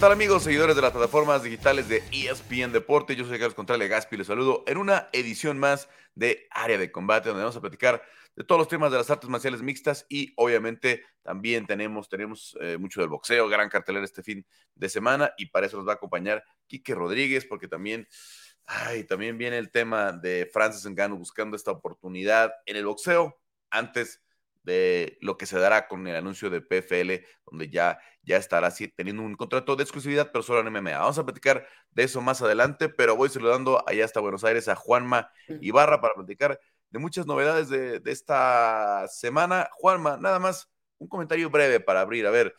tal amigos, seguidores de las plataformas digitales de ESPN Deporte? Yo soy Carlos Contrale Gaspi, les saludo en una edición más de Área de Combate, donde vamos a platicar de todos los temas de las artes marciales mixtas y obviamente también tenemos, tenemos eh, mucho del boxeo, gran cartelera este fin de semana y para eso nos va a acompañar Quique Rodríguez, porque también, ay, también viene el tema de Francis Ngannou buscando esta oportunidad en el boxeo antes de lo que se dará con el anuncio de PFL, donde ya, ya estará teniendo un contrato de exclusividad, pero solo en MMA. Vamos a platicar de eso más adelante, pero voy saludando allá hasta Buenos Aires a Juanma Ibarra para platicar de muchas novedades de, esta semana. Juanma, nada más un comentario breve para abrir. A ver,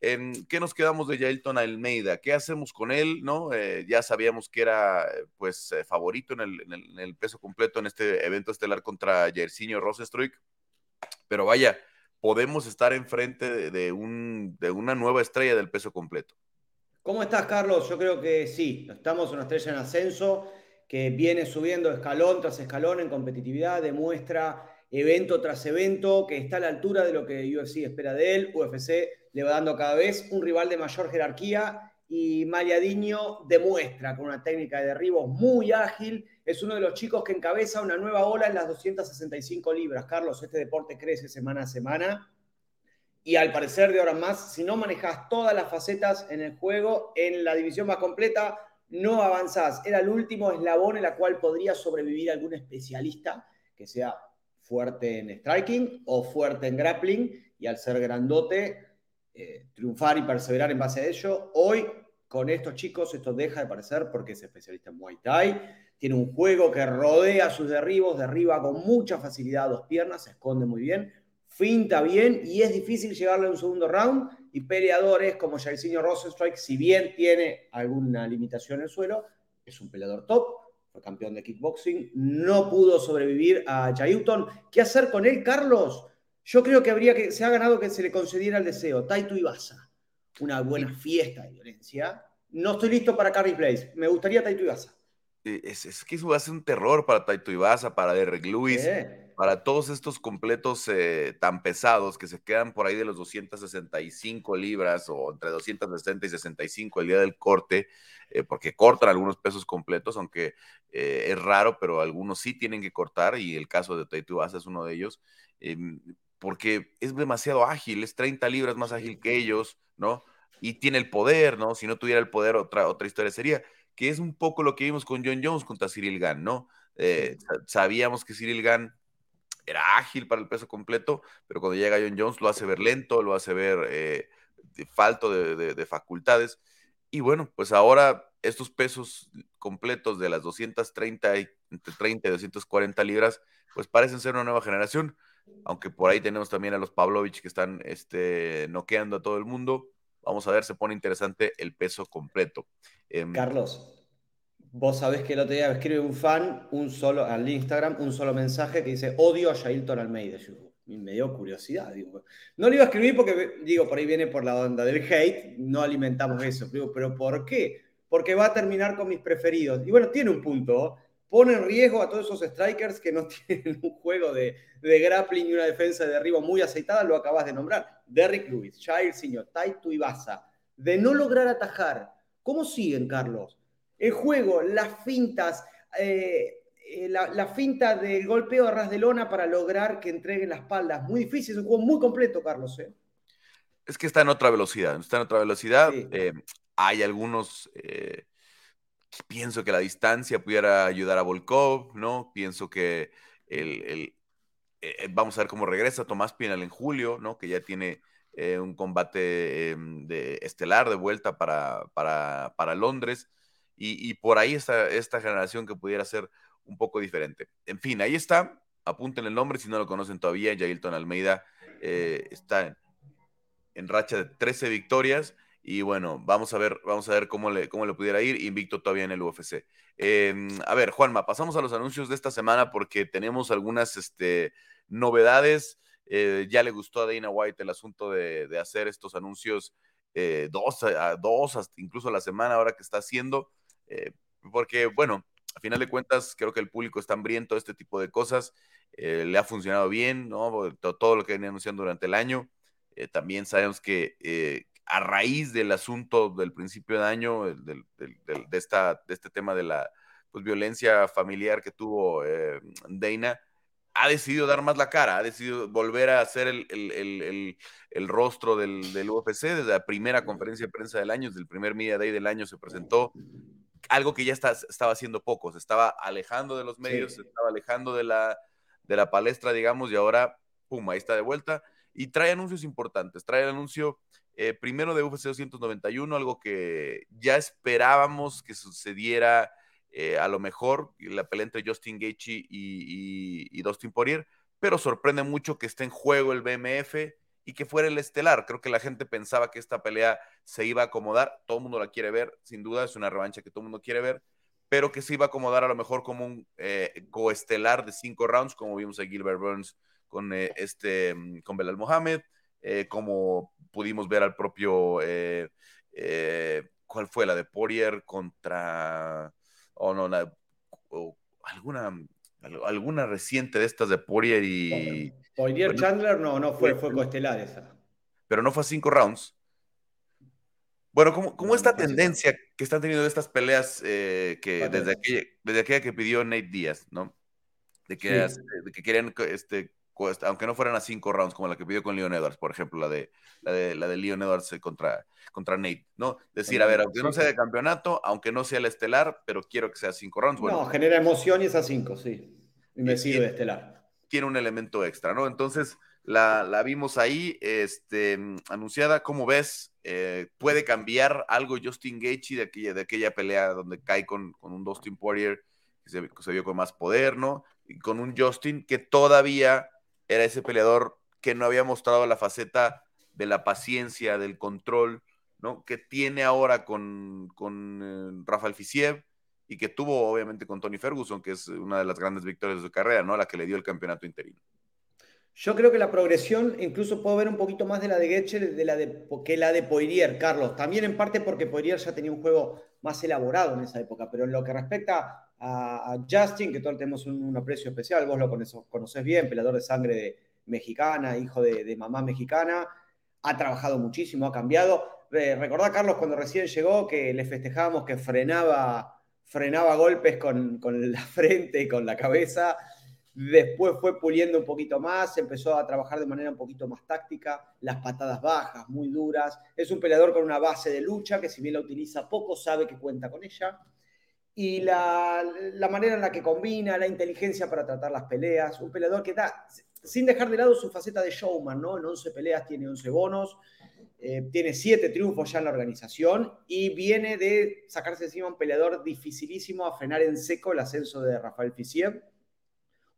¿en ¿qué nos quedamos de Yailton Almeida? ¿Qué hacemos con él? ¿No? Eh, ya sabíamos que era pues eh, favorito en el, en el, peso completo en este evento estelar contra Jersinho Rosenstruik pero vaya, podemos estar enfrente de, un, de una nueva estrella del peso completo. ¿Cómo estás, Carlos? Yo creo que sí, estamos una estrella en ascenso que viene subiendo escalón tras escalón en competitividad, demuestra evento tras evento que está a la altura de lo que UFC espera de él. UFC le va dando cada vez un rival de mayor jerarquía y Mariadiño demuestra con una técnica de derribo muy ágil. Es uno de los chicos que encabeza una nueva ola en las 265 libras. Carlos, este deporte crece semana a semana. Y al parecer de ahora más, si no manejas todas las facetas en el juego, en la división más completa, no avanzás. Era el último eslabón en la cual podría sobrevivir algún especialista que sea fuerte en striking o fuerte en grappling. Y al ser grandote, eh, triunfar y perseverar en base a ello. Hoy con estos chicos esto deja de parecer porque es especialista en Muay Thai, tiene un juego que rodea sus derribos, derriba con mucha facilidad dos piernas, se esconde muy bien, finta bien y es difícil llegarle a un segundo round y peleadores como Jairzinho Rosenstrike, si bien tiene alguna limitación en el suelo, es un peleador top, fue campeón de kickboxing, no pudo sobrevivir a Jayuton. ¿Qué hacer con él, Carlos? Yo creo que habría que, se ha ganado que se le concediera el deseo, Taito Ibasa una buena fiesta de violencia. No estoy listo para Carrie Place. Me gustaría Taito Ibasa. Es, es, que eso va a ser un terror para Taito Ibasa, para Derek Lewis, para todos estos completos eh, tan pesados que se quedan por ahí de los 265 libras o entre 260 y 65 el día del corte, eh, porque cortan algunos pesos completos, aunque eh, es raro, pero algunos sí tienen que cortar y el caso de Taito Ibasa es uno de ellos. Porque es demasiado ágil, es 30 libras más ágil que ellos, ¿no? Y tiene el poder, ¿no? Si no tuviera el poder, otra, otra historia sería, que es un poco lo que vimos con John Jones contra Cyril Gann, ¿no? Eh, sabíamos que Cyril Gann era ágil para el peso completo, pero cuando llega John Jones lo hace ver lento, lo hace ver eh, falto de, de, facultades. Y bueno, pues ahora estos pesos completos de las 230 y entre 30 y 240 libras, pues parecen ser una nueva generación aunque por ahí tenemos también a los Pavlovich que están este, noqueando a todo el mundo. Vamos a ver, se pone interesante el peso completo. Em, Carlos, vos sabés que el otro día escribe un fan un solo, al Instagram un solo mensaje que dice odio a Jailton Almeida. me dio curiosidad. no lo iba a escribir porque, digo, por ahí viene por la onda del hate, no alimentamos eso. pero ¿por qué? Porque va a terminar con mis preferidos. Y bueno, tiene un punto pone en riesgo a todos esos strikers que no tienen un juego de, grappling y una defensa de derribo muy aceitada, lo acabas de nombrar. Derrick Lewis, Jair Signor, Taito Ibasa. De no lograr atajar, ¿cómo siguen, Carlos? El juego, las fintas, eh, eh, la, finta del golpeo a ras de lona para lograr que entreguen la espalda. Muy difícil, es un juego muy completo, Carlos. ¿eh? Es que está en otra velocidad, está en otra velocidad. hay algunos pienso que la distancia pudiera ayudar a Volkov, ¿no? Pienso que el, el eh, vamos a ver cómo regresa Tomás Pinal en julio, ¿no? Que ya tiene eh, un combate em, de estelar de vuelta para, para, para Londres. Y, y, por ahí está esta generación que pudiera ser un poco diferente. En fin, ahí está. Apunten el nombre si no lo conocen todavía. Jailton Almeida eh, está en racha de 13 victorias y bueno, vamos a ver, vamos a ver cómo le, cómo le pudiera ir, invicto todavía en el UFC. Em, a ver, Juanma, pasamos a los anuncios de esta semana porque tenemos algunas este, novedades. Eh, ya le gustó a Dana White el asunto de, hacer estos anuncios eh, dos, a, dos, incluso a la semana ahora que está haciendo, eh, porque bueno, a final de cuentas creo que el público está hambriento de este tipo de cosas, le ha funcionado bien, ¿no? Todo, todo lo que viene anunciando durante el año. también sabemos que a raíz del asunto del principio de año, de, esta, de este tema de la pues, violencia familiar que tuvo eh, Dana, ha decidido dar más la cara, ha decidido volver a ser el, el, rostro del, del, UFC desde la primera conferencia de prensa del año, desde el primer Media Day del año se presentó algo que ya está, estaba haciendo poco, se estaba alejando de los medios, se estaba alejando de la, de la palestra, digamos, y ahora, pum, ahí está de vuelta. Y trae anuncios importantes, trae el anuncio eh, primero de UFC 291, algo que ya esperábamos que sucediera eh, a lo mejor, la pelea entre Justin Gaethje y, y, y Dustin Poirier, pero sorprende mucho que esté en juego el BMF y que fuera el estelar. Creo que la gente pensaba que esta pelea se iba a acomodar, todo el mundo la quiere ver, sin duda es una revancha que todo el mundo quiere ver, pero que se iba a acomodar a lo mejor como un eh, coestelar de cinco rounds, como vimos a Gilbert Burns con eh, este mm, con Belal Mohamed, eh, como pudimos ver al propio ¿cuál fue la de Poirier contra o no alguna alguna reciente de estas de Poirier y Poirier Chandler no, no fue, fue coestelar esa. Pero no fue a cinco rounds. Bueno, como, esta tendencia que están teniendo estas peleas eh, que desde aquella, desde aquella, que pidió Nate Díaz, ¿no? De que, de que querían, este, aunque no fueran a cinco rounds, como la que pidió con Leon Edwards, por ejemplo, la de, la de, la de Leon Edwards contra, contra Nate, ¿no? Decir, a ver, aunque no sea de campeonato, aunque no sea el estelar, pero quiero que sea cinco rounds. Bueno, no, genera emoción y es a cinco, sí. Y me sirve estelar tiene un elemento extra, ¿no? Entonces, la, vimos ahí, este, anunciada, ¿cómo ves? Eh, ¿Puede cambiar algo Justin Gaethje de aquella, de aquella pelea donde cae con, un Dustin Poirier que se, vio con más poder, ¿no? Y con un Justin que todavía era ese peleador que no había mostrado la faceta de la paciencia, del control, ¿no? Que tiene ahora con, con eh, Rafael Fisiev, y que tuvo obviamente con Tony Ferguson, que es una de las grandes victorias de su carrera, ¿no? La que le dio el campeonato interino. Yo creo que la progresión, incluso puedo ver un poquito más de la de Getcher de la de, que la de Poirier, Carlos. También en parte porque Poirier ya tenía un juego más elaborado en esa época, pero en lo que respecta a, Justin, que todos tenemos un, aprecio especial, vos lo conoces, bien, peleador de sangre mexicana, hijo de, mamá mexicana, ha trabajado muchísimo, ha cambiado. Eh, recordá, Carlos, cuando recién llegó que le festejábamos que frenaba frenaba golpes con, la frente y con la cabeza. Después fue puliendo un poquito más, empezó a trabajar de manera un poquito más táctica, las patadas bajas, muy duras. Es un peleador con una base de lucha que si bien la utiliza poco, sabe que cuenta con ella. Y la, la manera en la que combina, la inteligencia para tratar las peleas. Un peleador que da, sin dejar de lado su faceta de showman, ¿no? En 11 peleas tiene 11 bonos, eh, tiene siete triunfos ya en la organización y viene de sacarse encima un peleador dificilísimo a frenar en seco el ascenso de Rafael Fisiev.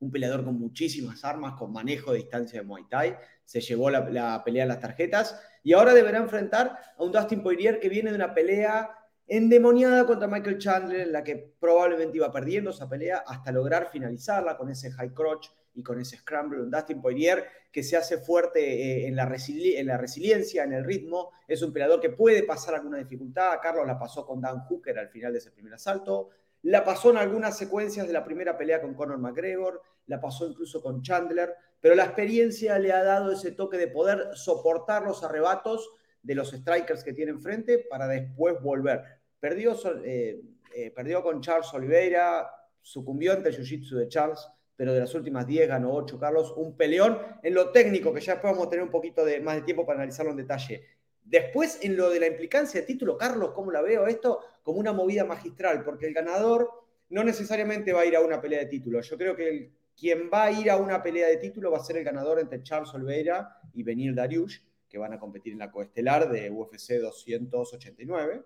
Un peleador con muchísimas armas, con manejo de distancia de Muay Thai. Se llevó la, pelea a las tarjetas y ahora deberá enfrentar a un Dustin Poirier que viene de una pelea endemoniada contra Michael Chandler, en la que probablemente iba perdiendo esa pelea hasta lograr finalizarla con ese high crotch y con ese scramble. Un Dustin Poirier que se hace fuerte eh, en, la en, la resiliencia, en el ritmo. Es un peleador que puede pasar alguna dificultad. Carlos la pasó con Dan Hooker al final de ese primer asalto. La pasó en algunas secuencias de la primera pelea con Conor McGregor. La pasó incluso con Chandler. Pero la experiencia le ha dado ese toque de poder soportar los arrebatos de los strikers que tiene enfrente para después volver. Perdió, eh, eh, perdió con Charles Oliveira, sucumbió ante el jiu-jitsu de Charles pero de las últimas 10 ganó 8, Carlos. Un peleón en lo técnico, que ya podemos tener un poquito de, más de tiempo para analizarlo en detalle. Después, en lo de la implicancia de título, Carlos, ¿cómo la veo esto? Como una movida magistral, porque el ganador no necesariamente va a ir a una pelea de título. Yo creo que quien va a ir a una pelea de título va a ser el ganador entre Charles Oliveira y Benil Dariush, que van a competir en la coestelar de UFC 289.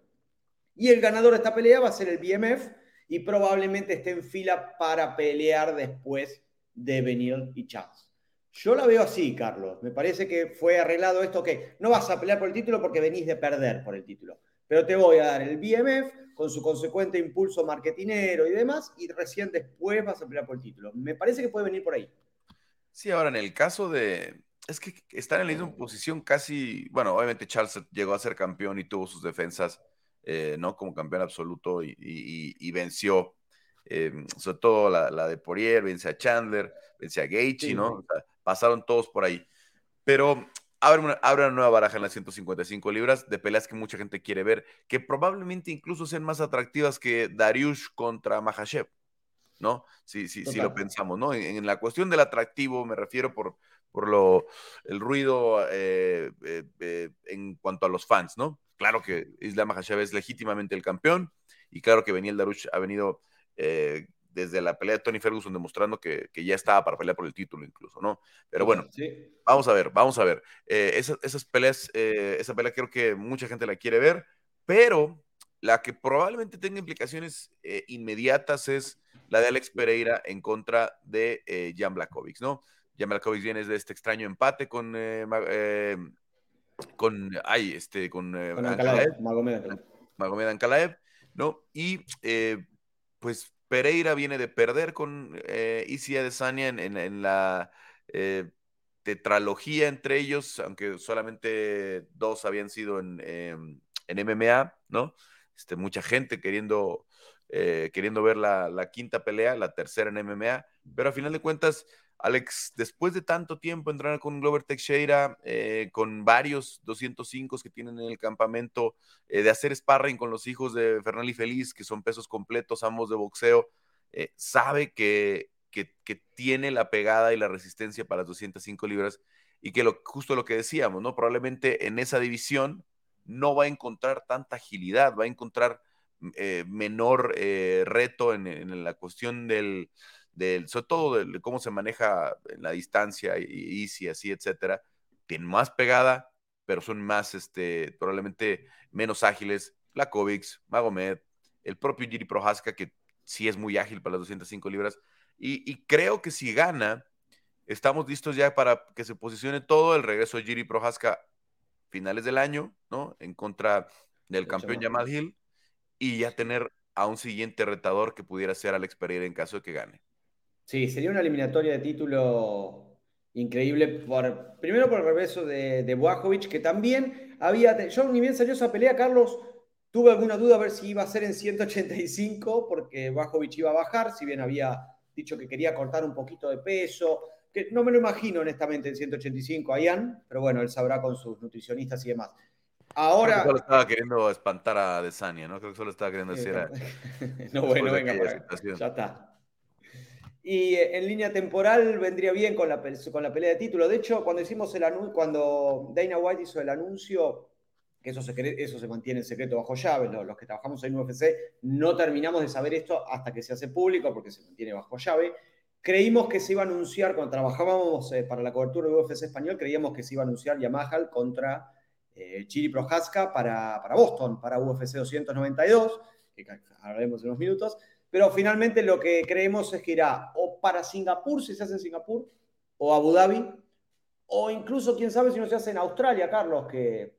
Y el ganador de esta pelea va a ser el BMF, y probablemente esté en fila para pelear después de Benil y Chance. Yo la veo así, Carlos. Me parece que fue arreglado esto que no vas a pelear por el título porque venís de perder por el título. Pero te voy a dar el BMF con su consecuente impulso marketinero y demás, y recién después vas a pelear por el título. Me parece que puede venir por ahí. Sí, ahora en el caso de. Es que están en la misma posición casi. Bueno, obviamente Charles llegó a ser campeón y tuvo sus defensas eh, ¿no? Como campeón absoluto y, venció, eh, sobre todo la, de Poirier, vence a Chandler, vence a Gaethje, ¿no? pasaron todos por ahí. Pero abre una, abre una nueva baraja en las 155 libras de peleas que mucha gente quiere ver, que probablemente incluso sean más atractivas que Dariush contra Mahashev, ¿no? Si, si, si lo pensamos, ¿no? En, la cuestión del atractivo me refiero por, por lo, el ruido eh, eh, eh, en cuanto a los fans, ¿no? Claro que Islam Mahashev es legítimamente el campeón y claro que Beniel Darush ha venido desde la pelea de Tony Ferguson demostrando que, ya estaba para pelear por el título incluso, ¿no? Pero bueno, vamos a ver, vamos a ver. Eh, esas, peleas, eh, esa pelea creo que mucha gente la quiere ver, pero la que probablemente tenga implicaciones eh, inmediatas es la de Alex Pereira en contra de Jan Blakovic, ¿no? Jan Blakovic viene de este extraño empate con... con, ay, este, con, con Ankalaev, Magomed Ankalaev, ¿no? Y pues Pereira viene de perder con eh, Isia Desania en, en, la eh, tetralogía entre ellos, aunque solamente dos habían sido en, em, en MMA, ¿no? Este, mucha gente queriendo, eh, queriendo ver la, la, quinta pelea, la tercera en MMA, pero a final de cuentas Alex, después de tanto tiempo entrenar con Glover Teixeira, eh, con varios 205 que tienen en el campamento, eh, de hacer sparring con los hijos de Fernal y Feliz, que son pesos completos, ambos de boxeo, eh, sabe que, que, tiene la pegada y la resistencia para las 205 libras y que lo, justo lo que decíamos, ¿no? Probablemente en esa división no va a encontrar tanta agilidad, va a encontrar menor reto en la cuestión del sobre todo de, cómo se maneja en la distancia y, y así, etcétera, tienen más pegada, pero son más, este, probablemente menos ágiles. Lakovic, Magomed, el propio Giri Prohaska, que sí es muy ágil para las 205 libras. Y, creo que si gana, estamos listos ya para que se posicione todo el regreso de Giri Prohaska finales del año, ¿no? En contra del campeón Jamal Hill y ya tener a un siguiente retador que pudiera ser Alex Pereira en caso de que gane. Sí, sería una eliminatoria de título increíble. Por, primero por el regreso de, de que también había. Yo, ni bien salió esa pelea, Carlos, tuve alguna duda a ver si iba a ser en 185, porque Boajovic iba a bajar, si bien había dicho que quería cortar un poquito de peso. Que no me lo imagino, honestamente, en 185 a Ian, pero bueno, él sabrá con sus nutricionistas y demás. Ahora. solo estaba queriendo espantar a Desania, ¿no? Creo que solo estaba queriendo decir. no, bueno, venga, ya está. Y eh, en línea temporal vendría bien con la, con la pelea de título. De hecho, cuando hicimos el cuando Dana White hizo el anuncio, que eso se, eso se mantiene en secreto bajo llave, los, que trabajamos en UFC no terminamos de saber esto hasta que se hace público porque se mantiene bajo llave. Creímos que se iba a anunciar, cuando trabajábamos eh, para la cobertura de UFC español, creíamos que se iba a anunciar Yamaha contra eh, Chiri Prohaska para, para Boston, para UFC 292, que hablaremos en unos minutos pero finalmente lo que creemos es que irá o para Singapur, si se hace en Singapur, o Abu Dhabi, o incluso, quién sabe si no se hace en Australia, Carlos, que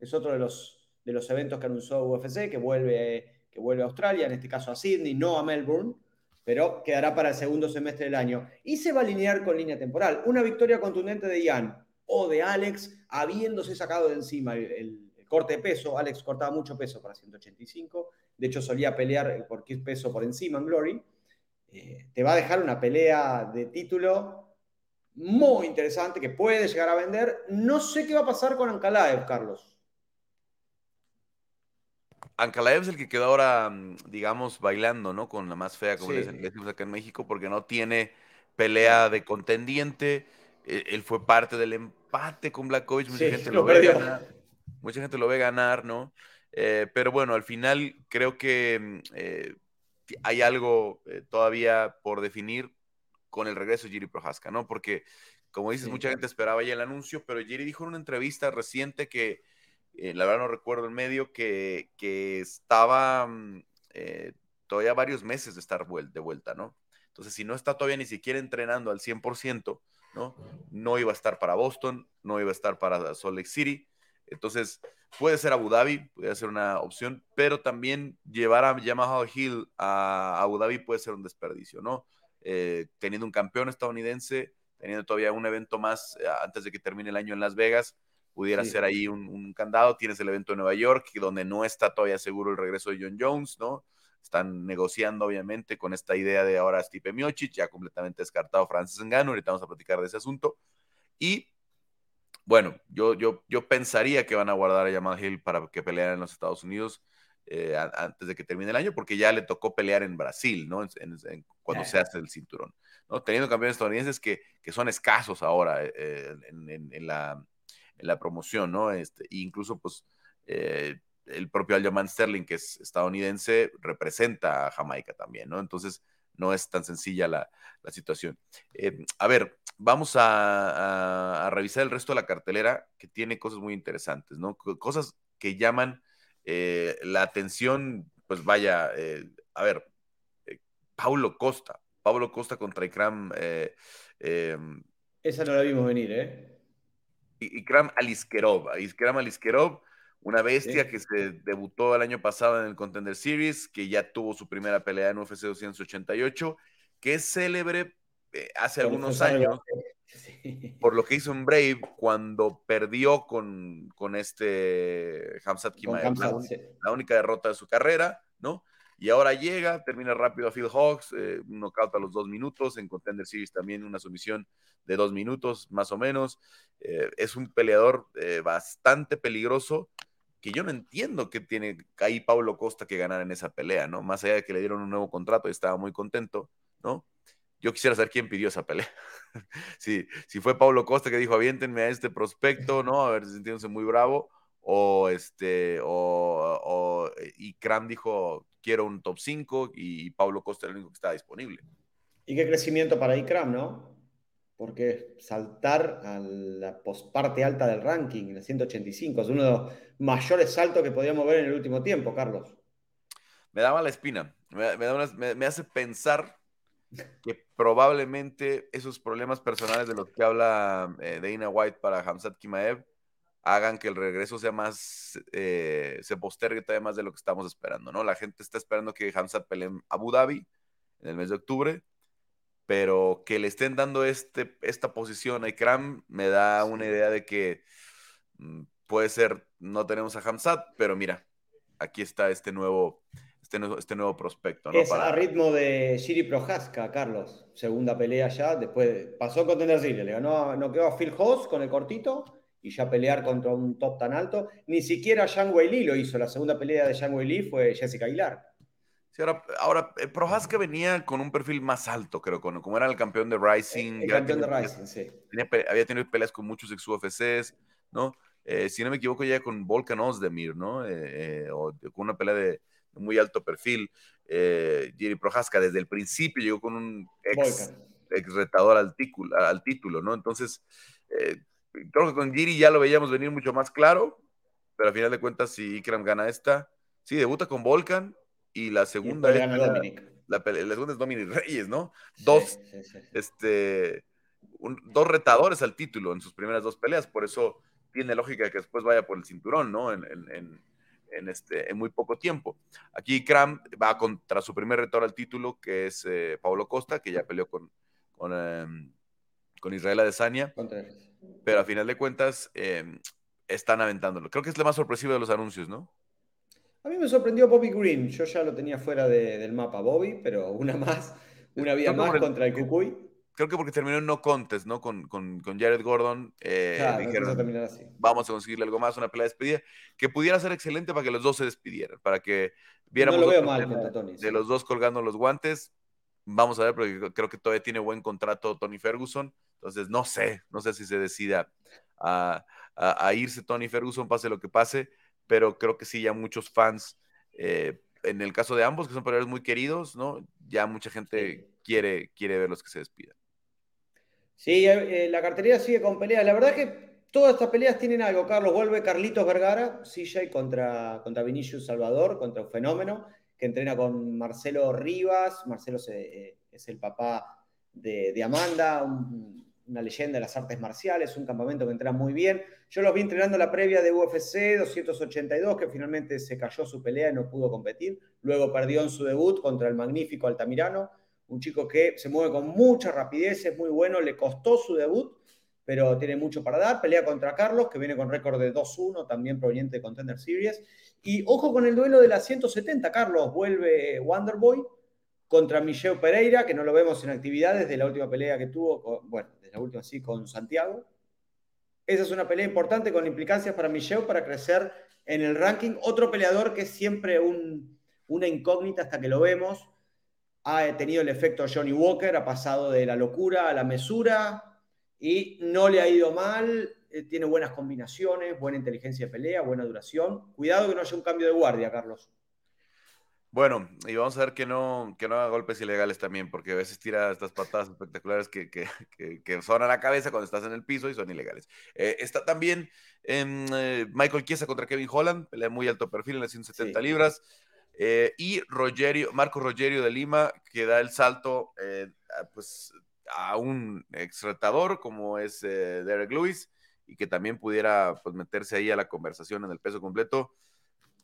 es otro de los, de los eventos que anunció UFC, que vuelve, que vuelve a Australia, en este caso a Sydney, no a Melbourne, pero quedará para el segundo semestre del año. Y se va a alinear con línea temporal. Una victoria contundente de Ian o de Alex, habiéndose sacado de encima el corte de peso. Alex cortaba mucho peso para 185. De hecho, solía pelear por qué peso por encima en Glory. Eh, te va a dejar una pelea de título muy interesante que puede llegar a vender. No sé qué va a pasar con Ankalaev, Carlos. Ankalaev es el que quedó ahora, mm, digamos, bailando, ¿no? Con la más fea, como le decimos acá en México, porque no tiene pelea de contendiente. E, él fue parte del empate con Blackovich. Mucha gente lo, ve mucha gente lo ve ganar, ¿no? Eh, pero bueno, al final creo que mm, eh, hay algo eh, todavía por definir con el regreso de Giri Prohaska, ¿no? Porque, como dices, mucha gente esperaba ya el anuncio, pero Giri dijo en una entrevista reciente que, la verdad no recuerdo el medio, que, que estaba mm, todavía varios meses de estar de vuelta, ¿no? Entonces, si no está todavía ni siquiera entrenando al 100%, ¿no? No iba a estar para Boston, no iba a estar para Salt Lake City, entonces, puede ser Abu Dhabi, puede ser una opción, pero también llevar a Yamaha Hill a Abu Dhabi puede ser un desperdicio, ¿no? Eh, teniendo un campeón estadounidense, teniendo todavía un evento más eh, antes de que termine el año en Las Vegas, pudiera ser ahí un, candado. Tienes el evento de Nueva York, donde no está todavía seguro el regreso de John Jones, ¿no? Están negociando, obviamente, con esta idea de ahora Stipe Miocic, ya completamente descartado Francis Ngannou, ahorita vamos a platicar de ese asunto. Y bueno, yo, yo, yo pensaría que van a guardar a Jamal Hill para que peleara en los Estados Unidos eh, antes de que termine el año, porque ya le tocó pelear en Brasil, ¿no? cuando se hace el cinturón, ¿no? Teniendo campeones estadounidenses que, que son escasos ahora eh, en, la, en, la, promoción, ¿no? Este, incluso, pues, eh, el propio Aljamain Sterling, que es estadounidense, representa a Jamaica también, ¿no? Entonces, no es tan sencilla la, la situación. a ver, vamos a, a, revisar el resto de la cartelera, que tiene cosas muy interesantes, ¿no? Cosas que llaman eh, la atención, pues vaya, eh, a ver, eh, Paulo Costa, Paulo Costa contra Ikram. Em, Esa no la vimos venir, ¿eh? Ikram Aliskerov, Ikram Aliskerov, una bestia que se debutó el año pasado en el Contender Series, que ya tuvo su primera pelea en UFC 288, que es célebre hace algunos años por lo que hizo en Brave cuando perdió con, con este Hamzat Kimaev, la, única derrota de su carrera, ¿no? Y ahora llega, termina rápido a Phil Hawks, eh, un knockout a los dos minutos, en Contender Series también una sumisión de dos minutos, más o menos. Eh, es un peleador eh, bastante peligroso, que yo no entiendo que tiene ahí Paulo Costa que ganar en esa pelea, ¿no? Más allá de que le dieron un nuevo contrato y estaba muy contento, ¿no? Yo quisiera saber quién pidió esa pelea. si, si fue Pablo Costa que dijo, aviéntenme a este prospecto, ¿no? A ver, sintiéndose muy bravo. O este, o, o y Cram dijo, quiero un top 5 y Pablo Costa era el único que estaba disponible. Y qué crecimiento para Ikram, ¿no? Porque saltar a la parte alta del ranking, en el 185, es uno de los mayores saltos que podíamos ver en el último tiempo, Carlos. Me da mala espina. Me, me hace pensar que probablemente esos problemas personales de los que habla eh, Dana White para Hamzat Kimaev hagan que el regreso sea más, eh, se postergue todavía más de lo que estamos esperando, ¿no? La gente está esperando que Hamzat pelee en Abu Dhabi en el mes de octubre, pero que le estén dando este, esta posición a Ikram me da una idea de que mm, puede ser, no tenemos a Hamzat, pero mira, aquí está este nuevo, este, este, nuevo prospecto. ¿no? Es a ritmo de Shiri Prohaska, Carlos. Segunda pelea ya, después pasó con Tender le ganó, no quedó a Phil Hoss con el cortito y ya pelear contra un top tan alto. Ni siquiera Yang Wei lo hizo. La segunda pelea de Yang Wei fue Jessica Aguilar. Sí, ahora, ahora eh, Prohaska venía con un perfil más alto, creo, como era el campeón de Rising. El, campeón de Rising, sí. había tenido peleas con muchos ex UFCs, ¿no? Eh, si no me equivoco, ya con Volkan Ozdemir, ¿no? Eh, o con una pelea de, muy alto perfil. Eh, Jerry Prohaska desde el principio llegó con un ex, retador al, título, al título, ¿no? Entonces, eh, creo que con Giri ya lo veíamos venir mucho más claro, pero al final de cuentas, si Ikram gana esta, sí, debuta con Volkan y la segunda es la, segunda es Dominic Reyes, ¿no? Dos, este, dos retadores al título en sus primeras dos peleas, por eso tiene lógica que después vaya por el cinturón, ¿no? en, en en, este, en muy poco tiempo. Aquí Kram va contra su primer retor al título, que es eh, Pablo Costa, que ya peleó con, con, em, con Israel Adesanya. Pero a final de cuentas, em, están aventándolo. Creo que es la más sorpresiva de los anuncios, ¿no? A mí me sorprendió Bobby Green. Yo ya lo tenía fuera del mapa, Bobby, pero una más, una vía más contra el Cucuy creo que porque terminó en no contest, ¿no? Con, con, con Jared Gordon. Eh, dijeron, vamos a conseguirle algo más, una pelea de despedida, que pudiera ser excelente para que los dos se despidieran, para que viéramos no lo veo mal Tony, de los dos colgando los guantes. Vamos a ver, porque creo que todavía tiene buen contrato Tony Ferguson. Entonces, no sé, no sé si se decida a, a, irse Tony Ferguson, pase lo que pase, pero creo que sí, ya muchos fans, eh, en el caso de ambos, que son peleadores muy queridos, ¿no? Ya mucha gente quiere, quiere verlos que se despidan. Sí, eh, la cartería sigue con peleas. La verdad es que todas estas peleas tienen algo. Carlos vuelve Carlitos Vergara, CJ contra, contra Vinicius Salvador, contra un fenómeno, que entrena con Marcelo Rivas. Marcelo eh, es el papá de, Amanda, una leyenda de las artes marciales, un campamento que entrena muy bien. Yo los vi entrenando la previa de UFC 282, que finalmente se cayó su pelea y no pudo competir. Luego perdió en su debut contra el magnífico Altamirano un chico que se mueve con mucha rapidez, es muy bueno, le costó su debut, pero tiene mucho para dar. Pelea contra Carlos, que viene con récord de 2-1, también proveniente de Contender Series. Y ojo con el duelo de la 170, Carlos, vuelve Wonderboy contra Michelle Pereira, que no lo vemos en actividades de la última pelea que tuvo, bueno, de la última sí, con Santiago. Esa es una pelea importante con implicancias para Michelle para crecer en el ranking. Otro peleador que es siempre una incógnita hasta que lo vemos. Ha tenido el efecto Johnny Walker, ha pasado de la locura a la mesura y no le ha ido mal. Eh, tiene buenas combinaciones, buena inteligencia de pelea, buena duración. Cuidado que no haya un cambio de guardia, Carlos. Bueno, y vamos a ver que no, que no haga golpes ilegales también, porque a veces tira estas patadas espectaculares que, que, que, son a la cabeza cuando estás en el piso y son ilegales. Eh, está también eh, Michael Chiesa contra Kevin Holland, pelea muy alto perfil en las 170 libras. Eh, y Rogerio, Marco Rogerio de Lima, que da el salto a, pues, a un exretador como es Derek Lewis, y que también pudiera pues, meterse ahí a la conversación en el peso completo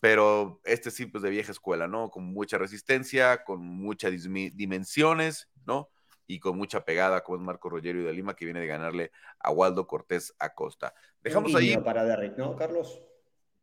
pero este sí, pues de vieja escuela, ¿no? Con mucha resistencia, con muchas dimensiones, ¿no? Y con mucha pegada, como es Marco Rogerio de Lima, que viene de ganarle a Waldo Cortés Acosta. Dejamos un guiño ahí. para Derrick, ¿no, Carlos?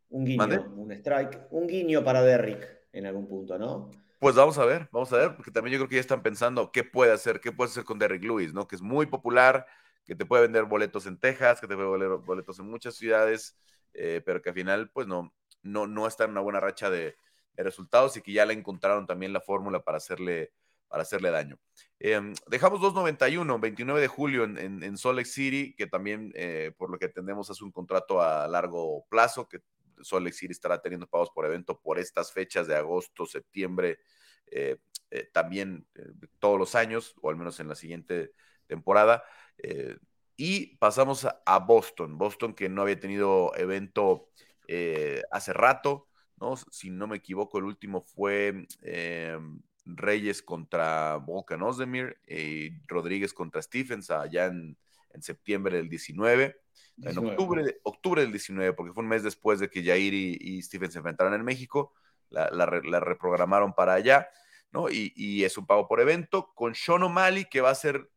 Un guiño, un strike, un guiño para Derrick en algún punto, ¿no? Pues vamos a ver, vamos a ver, porque también yo creo que ya están pensando qué puede hacer, qué puede hacer con Derrick Lewis, ¿no? Que es muy popular, que te puede vender boletos en Texas, que te puede vender boletos en muchas ciudades, eh, pero que al final, pues no, no, no está en una buena racha de, resultados y que ya le encontraron también la fórmula para hacerle, para hacerle daño. Em, dejamos 2.91, 29 de julio en, en, Salt Lake City, que también, eh, por lo que entendemos, es un contrato a largo plazo, que Salt Lake estará teniendo pagos por evento por estas fechas de agosto, septiembre, eh, eh, también todos los años, o al menos en la siguiente temporada. y pasamos a Boston, Boston que no había tenido evento eh, hace rato, ¿no? Si no me equivoco, el último fue eh, Reyes contra Volkan Ozdemir Rodríguez contra Stephens allá en, septiembre del 19. En octubre, octubre del 19, porque fue un mes después de que Jair y, Stephens se enfrentaron en México, la, reprogramaron para allá, ¿no? Y, es un pago por evento con Sean O'Malley, que va a ser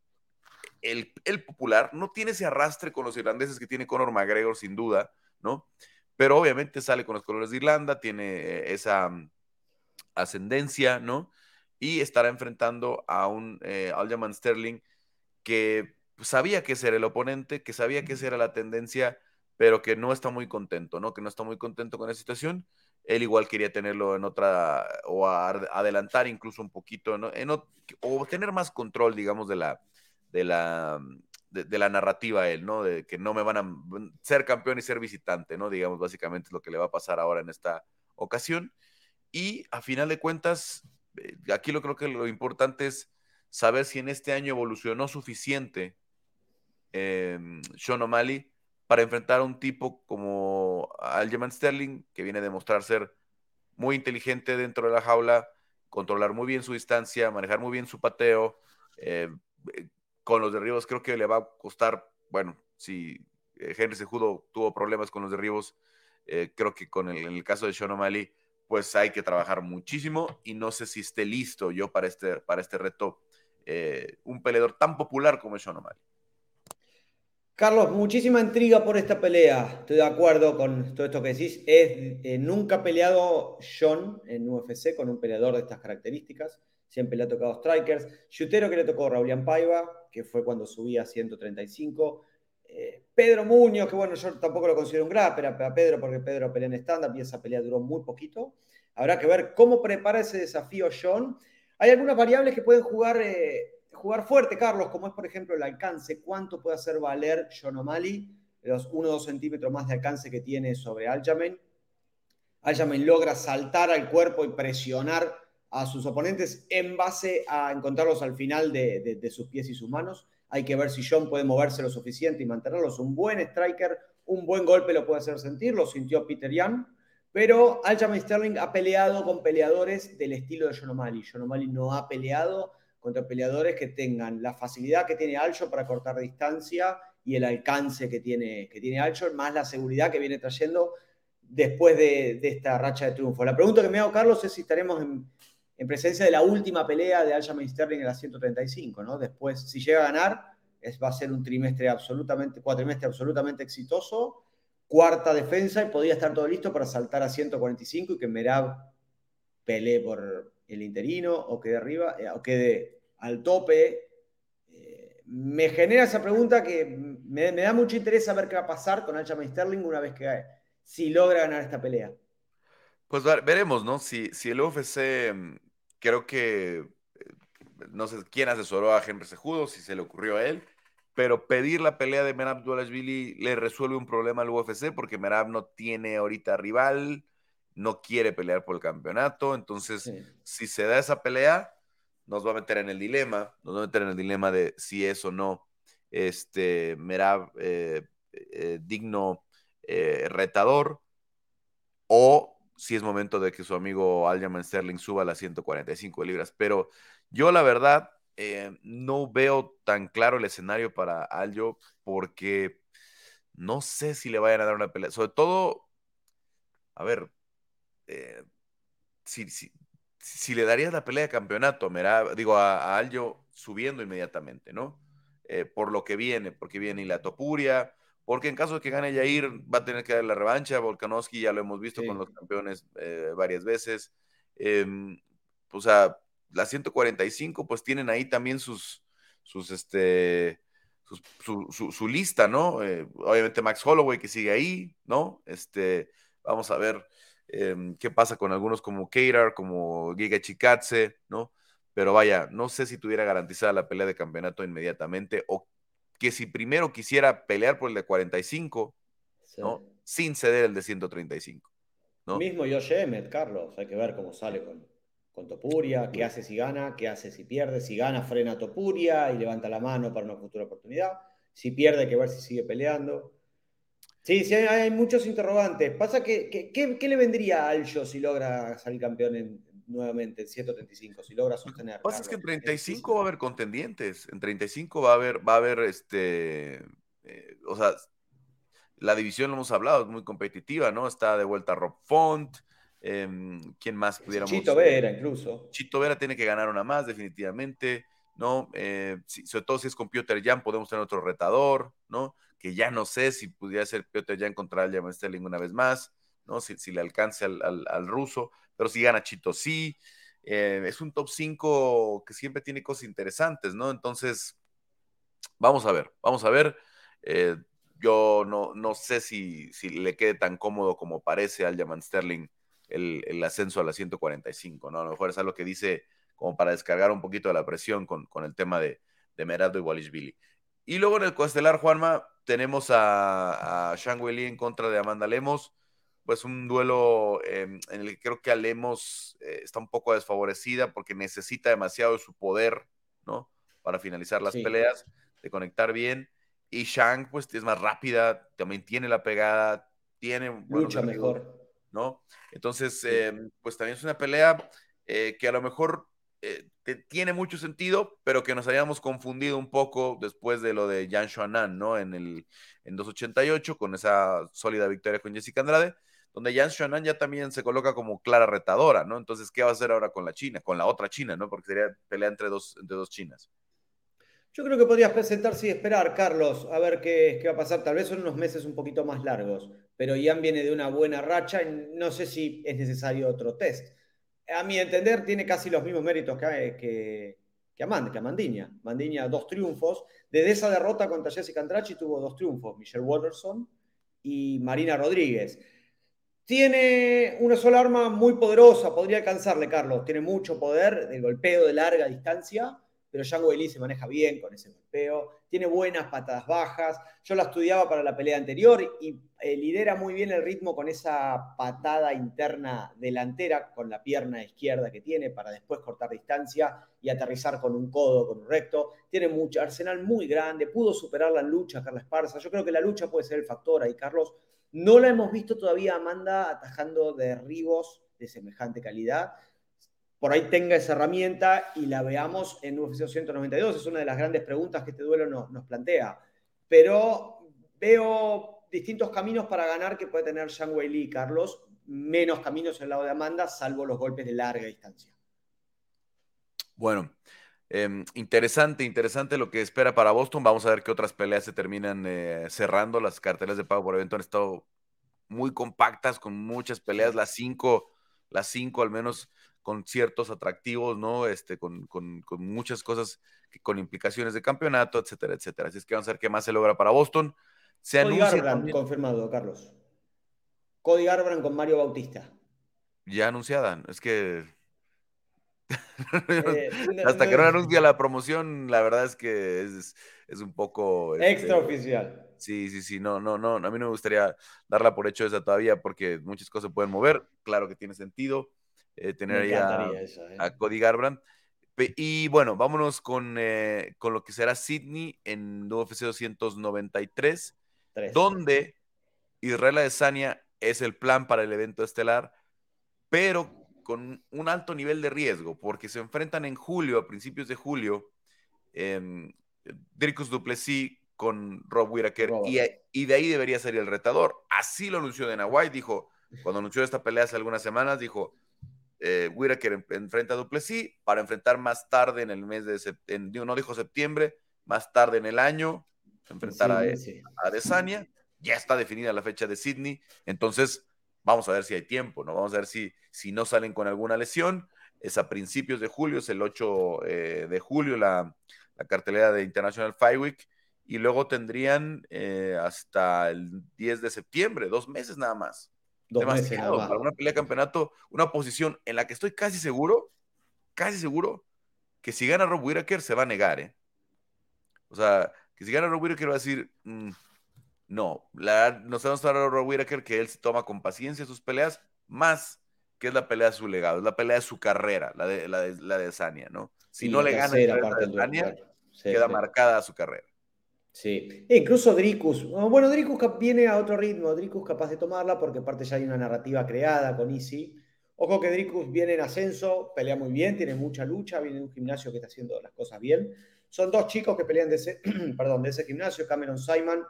el, el, popular. No tiene ese arrastre con los irlandeses que tiene Conor McGregor, sin duda, ¿no? pero obviamente sale con los colores de Irlanda, tiene eh, esa mm, ascendencia, ¿no? Y estará enfrentando a un eh, Aljamain Sterling que sabía que ese era el oponente, que sabía que esa era la tendencia, pero que no está muy contento, ¿no? Que no está muy contento con esa situación. Él igual quería tenerlo en otra, o adelantar incluso un poquito, ¿no? o tener más control, digamos, de la, de la, mm, de, la narrativa él, ¿no? De que no me van a ser campeón y ser visitante, ¿no? Digamos, básicamente es lo que le va a pasar ahora en esta ocasión. Y a final de cuentas, eh, aquí lo creo que lo importante es saber si en este año evolucionó suficiente eh, Sean O'Malley para enfrentar a un tipo como Aljamain Sterling, que viene a demostrar ser muy inteligente dentro de la jaula, controlar muy bien su distancia, manejar muy bien su pateo, eh, con los derribos. Creo que le va a costar, bueno, si eh, Henry Sejudo tuvo problemas con los derribos, eh, creo que con el, en el caso de Sean O'Malley, pues hay que trabajar muchísimo y no sé si esté listo yo para este, para este reto un peleador tan popular como Sean O'Malley. Carlos, muchísima intriga por esta pelea. Estoy de acuerdo con todo esto que decís. Es, nunca ha peleado Sean en UFC con un peleador de estas características siempre le ha tocado strikers. Chutero que le tocó Raulian Paiva, que fue cuando subía a 135. Eh, Pedro Muñoz, que bueno, yo tampoco lo considero un grapper a Pedro, porque Pedro pelea en stand-up y esa pelea duró muy poquito. Habrá que ver cómo prepara ese desafío John. Hay algunas variables que pueden jugar, eh, jugar fuerte, Carlos, como es por ejemplo el alcance. ¿Cuánto puede hacer valer John? Los 1 o 2 centímetros más de alcance que tiene sobre Aljamain. Aljamain logra saltar al cuerpo y presionar a sus oponentes en base a encontrarlos al final de, sus pies y sus manos. Hay que ver si John puede moverse lo suficiente y mantenerlos. Un buen striker, un buen golpe lo puede hacer sentir, lo sintió Peter Young. Pero Aljamain Sterling ha peleado con peleadores del estilo de. John O'Malley no ha peleado contra peleadores que tengan la facilidad que tiene Aljo para cortar distancia y el alcance que tiene, que tiene Aljo, más la seguridad que viene trayendo después de, esta racha de triunfo. La pregunta que me hago, Carlos, es si estaremos en, en presencia de la última pelea de Aljamain Sterling en la 135, ¿no? Después, si llega a ganar, es, va a ser un trimestre absolutamente, cuatrimestre absolutamente exitoso, cuarta defensa y podría estar todo listo para saltar a 145 y que Merab pelee por el interino o quede arriba eh, o quede al tope. Eh, me genera esa pregunta que me, da mucho interés saber qué va a pasar con Aljamain Sterling una vez que si logra ganar esta pelea. Pues veremos, ¿no? Si, si el UFC, mm, creo que, eh, no sé quién asesoró a Henry Sejudo, si se le ocurrió a él, pero pedir la pelea de Merab Dvalishvili le resuelve un problema al UFC porque Merab no tiene ahorita rival, no quiere pelear por el campeonato, entonces si se da esa pelea, nos va a meter en el dilema, nos va a meter en el dilema de si es o no este Merab eh, eh, digno retador o si es momento de que su amigo Aljamain Sterling suba a las 145 libras. Pero yo la verdad eh, no veo tan claro el escenario para Aljo porque no sé si le vayan a dar una pelea. Sobre todo, a ver, eh, si, le darías la pelea de campeonato, digo, a, Aljo subiendo inmediatamente, ¿no? Eh, por lo que viene, porque viene y la Topuria, porque en caso de que gane Jair, va a tener que dar la revancha. Volkanovski ya lo hemos visto con los campeones eh, varias veces. Em, o sea, la 145, pues tienen ahí también sus, sus este, su, lista, ¿no? Obviamente Max Holloway que sigue ahí, ¿no? Este, vamos a ver em, qué pasa con algunos como Keirar, como Giga Chikatse, ¿no? Pero vaya, no sé si tuviera garantizada la pelea de campeonato inmediatamente o que si primero quisiera pelear por el de 45, ¿no? Sin ceder el de 135. ¿no? Mismo Josh Emmett, Carlos, hay que ver cómo sale con, con Topuria, qué hace si gana, qué hace si pierde, si gana frena a Topuria y levanta la mano para una futura oportunidad, si pierde hay que ver si sigue peleando. Sí, sí, hay, muchos interrogantes. Pasa que, ¿qué le vendría a Aljo si logra salir campeón en, nuevamente en 135, si logra sostener. Lo que pasa es que en 35 va a haber contendientes, en 35 va a haber, va a haber este, eh, o sea, la división lo hemos hablado, es muy competitiva, ¿no? Está de vuelta Rob Font, em, ¿quién más pudiéramos? Chito Vera incluso. Chito Vera tiene que ganar una más, definitivamente, ¿no? Eh, sobre todo si es con Peter Jan, podemos tener otro retador, ¿no? Que ya no sé si pudiera ser Peter Jan contra Aljamain Sterling una vez más, ¿no? Si, si le alcance al, al ruso pero si gana Chito sí. Eh, es un top 5 que siempre tiene cosas interesantes, ¿no? Entonces, vamos a ver, vamos a ver. Eh, yo no, no sé si, si, le quede tan cómodo como parece al Yaman Sterling el, ascenso a la 145, ¿no? A lo mejor es algo que dice como para descargar un poquito de la presión con, el tema de, de Merado y Walishvili. Y luego en el coestelar, Juanma, tenemos a, a Shang en contra de Amanda Lemos pues un duelo em, en el que creo que Alemos eh, está un poco desfavorecida porque necesita demasiado de su poder, ¿no? Para finalizar las peleas, de conectar bien. Y Shang, pues es más rápida, también tiene la pegada, tiene... Mucho mejor. ¿No? Entonces, em, pues también es una pelea eh, que a lo mejor eh, tiene mucho sentido, pero que nos habíamos confundido un poco después de lo de Jan Xuanan, ¿no? En el en 288, con esa sólida victoria con Jessica Andrade donde Yan Xuanan ya también se coloca como clara retadora, ¿no? Entonces, ¿qué va a hacer ahora con la China? Con la otra China, ¿no? Porque sería pelea entre dos, entre dos Chinas. Yo creo que podrías presentarse y esperar, Carlos, a ver qué, qué, va a pasar. Tal vez son unos meses un poquito más largos, pero Yan viene de una buena racha y no sé si es necesario otro test. A mi entender, tiene casi los mismos méritos que, que, que, Amand, que. Mandiña, dos triunfos. Desde esa derrota contra Jessica Andrade tuvo dos triunfos, Michelle Watterson y Marina Rodríguez. Tiene una sola arma muy poderosa, podría alcanzarle, Carlos. Tiene mucho poder de golpeo de larga distancia, pero Yang Weili se maneja bien con ese golpeo. Tiene buenas patadas bajas. Yo la estudiaba para la pelea anterior y eh, lidera muy bien el ritmo con esa patada interna delantera, con la pierna izquierda que tiene para después cortar distancia y aterrizar con un codo, con un recto. Tiene mucho arsenal muy grande. Pudo superar la lucha, Carla Esparza. Yo creo que la lucha puede ser el factor ahí, Carlos no la hemos visto todavía Amanda atajando derribos de semejante calidad. Por ahí tenga esa herramienta y la veamos en UFC 192. Es una de las grandes preguntas que este duelo nos, plantea. Pero veo distintos caminos para ganar que puede tener Zhang Weili y Carlos. Menos caminos en el lado de Amanda, salvo los golpes de larga distancia. Bueno, Em, interesante, interesante lo que espera para Boston. Vamos a ver qué otras peleas se terminan eh, cerrando. Las cartelas de pago por evento han estado muy compactas, con muchas peleas. Las cinco, las cinco al menos con ciertos atractivos, ¿no? Este, con, con, con muchas cosas, con implicaciones de campeonato, etcétera, etcétera. Así es que vamos a ver qué más se logra para Boston. Se Cody Garbrandt, confirmado, Carlos. Cody Garbrandt con Mario Bautista. Ya anunciada. Es que eh, hasta que no anuncia la promoción, la verdad es que es, es un poco... Este, Extraoficial. Sí, sí, sí, no, no, no, a mí no me gustaría darla por hecho esa todavía porque muchas cosas se pueden mover, claro que tiene sentido eh, tener ahí a, ¿eh? Cody Garbrandt. Y bueno, vámonos con, eh, con lo que será Sydney en UFC 293, donde Israel Adesanya es el plan para el evento estelar, pero con un alto nivel de riesgo, porque se enfrentan en julio, a principios de julio, eh, Dricus Duplessis con Rob Whittaker, y, de ahí debería salir el retador. Así lo anunció Dana White, dijo, cuando anunció esta pelea hace algunas semanas, dijo, eh, Whittaker enfrenta a Duplessis para enfrentar más tarde en el mes de septiembre, no dijo septiembre, más tarde en el año, enfrentar a, a Desania. Ya está definida la fecha de Sydney, entonces vamos a ver si hay tiempo, ¿no? Vamos a ver si, si no salen con alguna lesión. Es a principios de julio, es el 8 eh, de julio la, la, cartelera de International Fight Week. Y luego tendrían eh, hasta el 10 de septiembre, dos meses nada más. Demasiado para una pelea de campeonato, una posición en la que estoy casi seguro, casi seguro, que si gana Rob Whittaker se va a negar, ¿eh? O sea, que si gana Rob Whittaker va a decir, mm, no, la, nos vamos a Rob Whittaker que él se toma con paciencia sus peleas, más que es la pelea de su legado, es la pelea de su carrera, la de, la de, la de Sania, ¿no? Si no le gana a Sania, queda marcada su carrera. Sí, e incluso Dricus. Bueno, Dricus viene a otro ritmo, Dricus capaz de tomarla porque aparte ya hay una narrativa creada con Easy. Ojo que Dricus viene en ascenso, pelea muy bien, tiene mucha lucha, viene de un gimnasio que está haciendo las cosas bien. Son dos chicos que pelean de ese, perdón, de ese gimnasio, Cameron Simon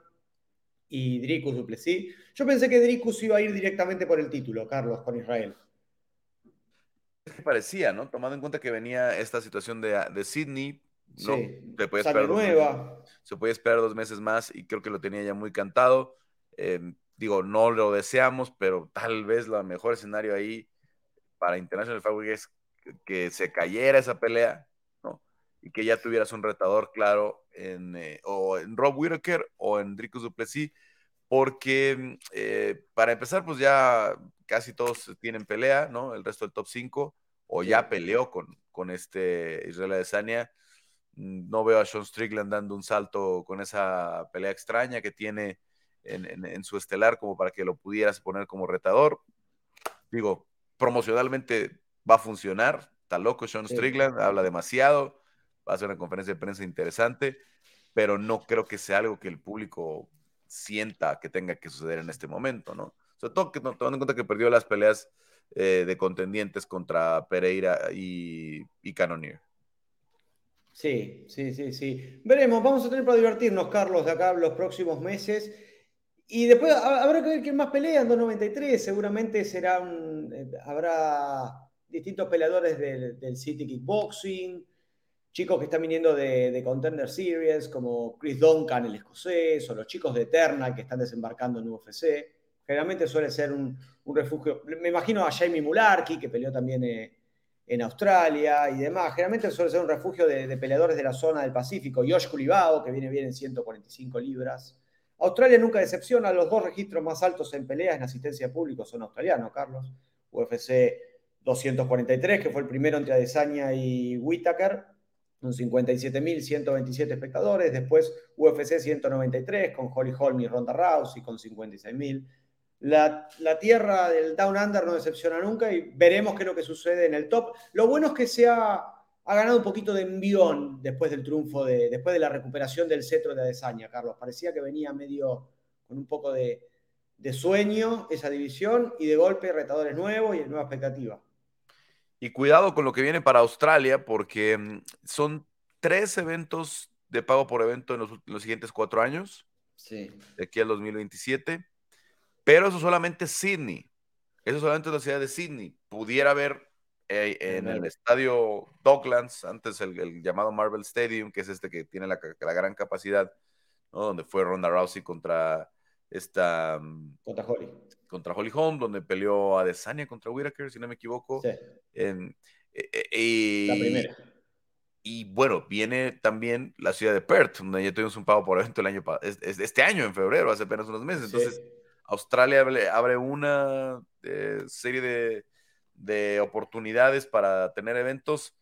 y Dricus Duplessis. Yo pensé que Dricus iba a ir directamente por el título, Carlos, con Israel. Es que parecía, ¿no? Tomando en cuenta que venía esta situación de, de Sydney, ¿no? Sí. Te esperar nueva. se puede esperar dos meses más y creo que lo tenía ya muy cantado. Em, digo, no lo deseamos, pero tal vez lo mejor escenario ahí para International Fight es que se cayera esa pelea, ¿no? Y que ya tuvieras un retador claro en, eh, o en Rob Whittaker o en Dricus Duplessis, porque mm, eh, para empezar, pues ya casi todos tienen pelea, ¿no? El resto del top 5, o ya peleó con, con este Israel Adesanya. Mm, no veo a Sean Strickland dando un salto con esa pelea extraña que tiene en, en, su estelar como para que lo pudieras poner como retador. Digo, promocionalmente va a funcionar. Está loco Sean Strickland, habla demasiado, va a ser una conferencia de prensa interesante pero no creo que sea algo que el público sienta que tenga que suceder en este momento, ¿no? Sobre todo que, tomando en cuenta que perdió las peleas eh, de contendientes contra Pereira y, y Canonier. Sí, sí, sí, sí. Veremos, vamos a tener para divertirnos, Carlos, de acá los próximos meses. Y después habrá que ver quién más pelea en 293. Seguramente será eh, habrá distintos peleadores del, City Kickboxing chicos que están viniendo de, Contender Series, como Chris Duncan, el escocés, o los chicos de Eterna que están desembarcando en UFC. Generalmente suele ser un, refugio. Me imagino a Jamie Mularkey, que peleó también eh, en Australia y demás. Generalmente suele ser un refugio de, peleadores de la zona del Pacífico. Josh Culibao, que viene bien en 145 libras. Australia nunca decepciona. Los dos registros más altos en peleas en asistencia de público son australianos, Carlos. UFC 243, que fue el primero entre Adesanya y Whitaker con 57.127 espectadores. Después UFC 193 con Holly Holm y Ronda Rousey con 56.000. La, la tierra del Down Under no decepciona nunca y veremos qué es lo que sucede en el top. Lo bueno es que se ha, ha ganado un poquito de envión después del triunfo, de, después de la recuperación del cetro de Adesanya, Carlos. Parecía que venía medio con un poco de, de sueño esa división y de golpe retadores nuevos y nueva expectativa. Y cuidado con lo que viene para Australia, porque mm, son tres eventos de pago por evento en los, siguientes cuatro años. Sí. De aquí al 2027. Pero eso solamente es Sydney. Eso solamente es la ciudad de Sydney. Pudiera haber eh, en el estadio Docklands, antes el, llamado Marvel Stadium, que es este que tiene la, gran capacidad, ¿no? donde fue Ronda Rousey contra esta. Mm, contra Holly. contra Holly Holm, donde peleó a Desania contra Whitaker, si no me equivoco. Sí. Eh, eh, la primera. Y bueno, viene también la ciudad de Perth, donde ya tuvimos un pago por evento el año este año, en febrero, hace apenas unos meses. Entonces, Australia abre una serie de oportunidades para tener eventos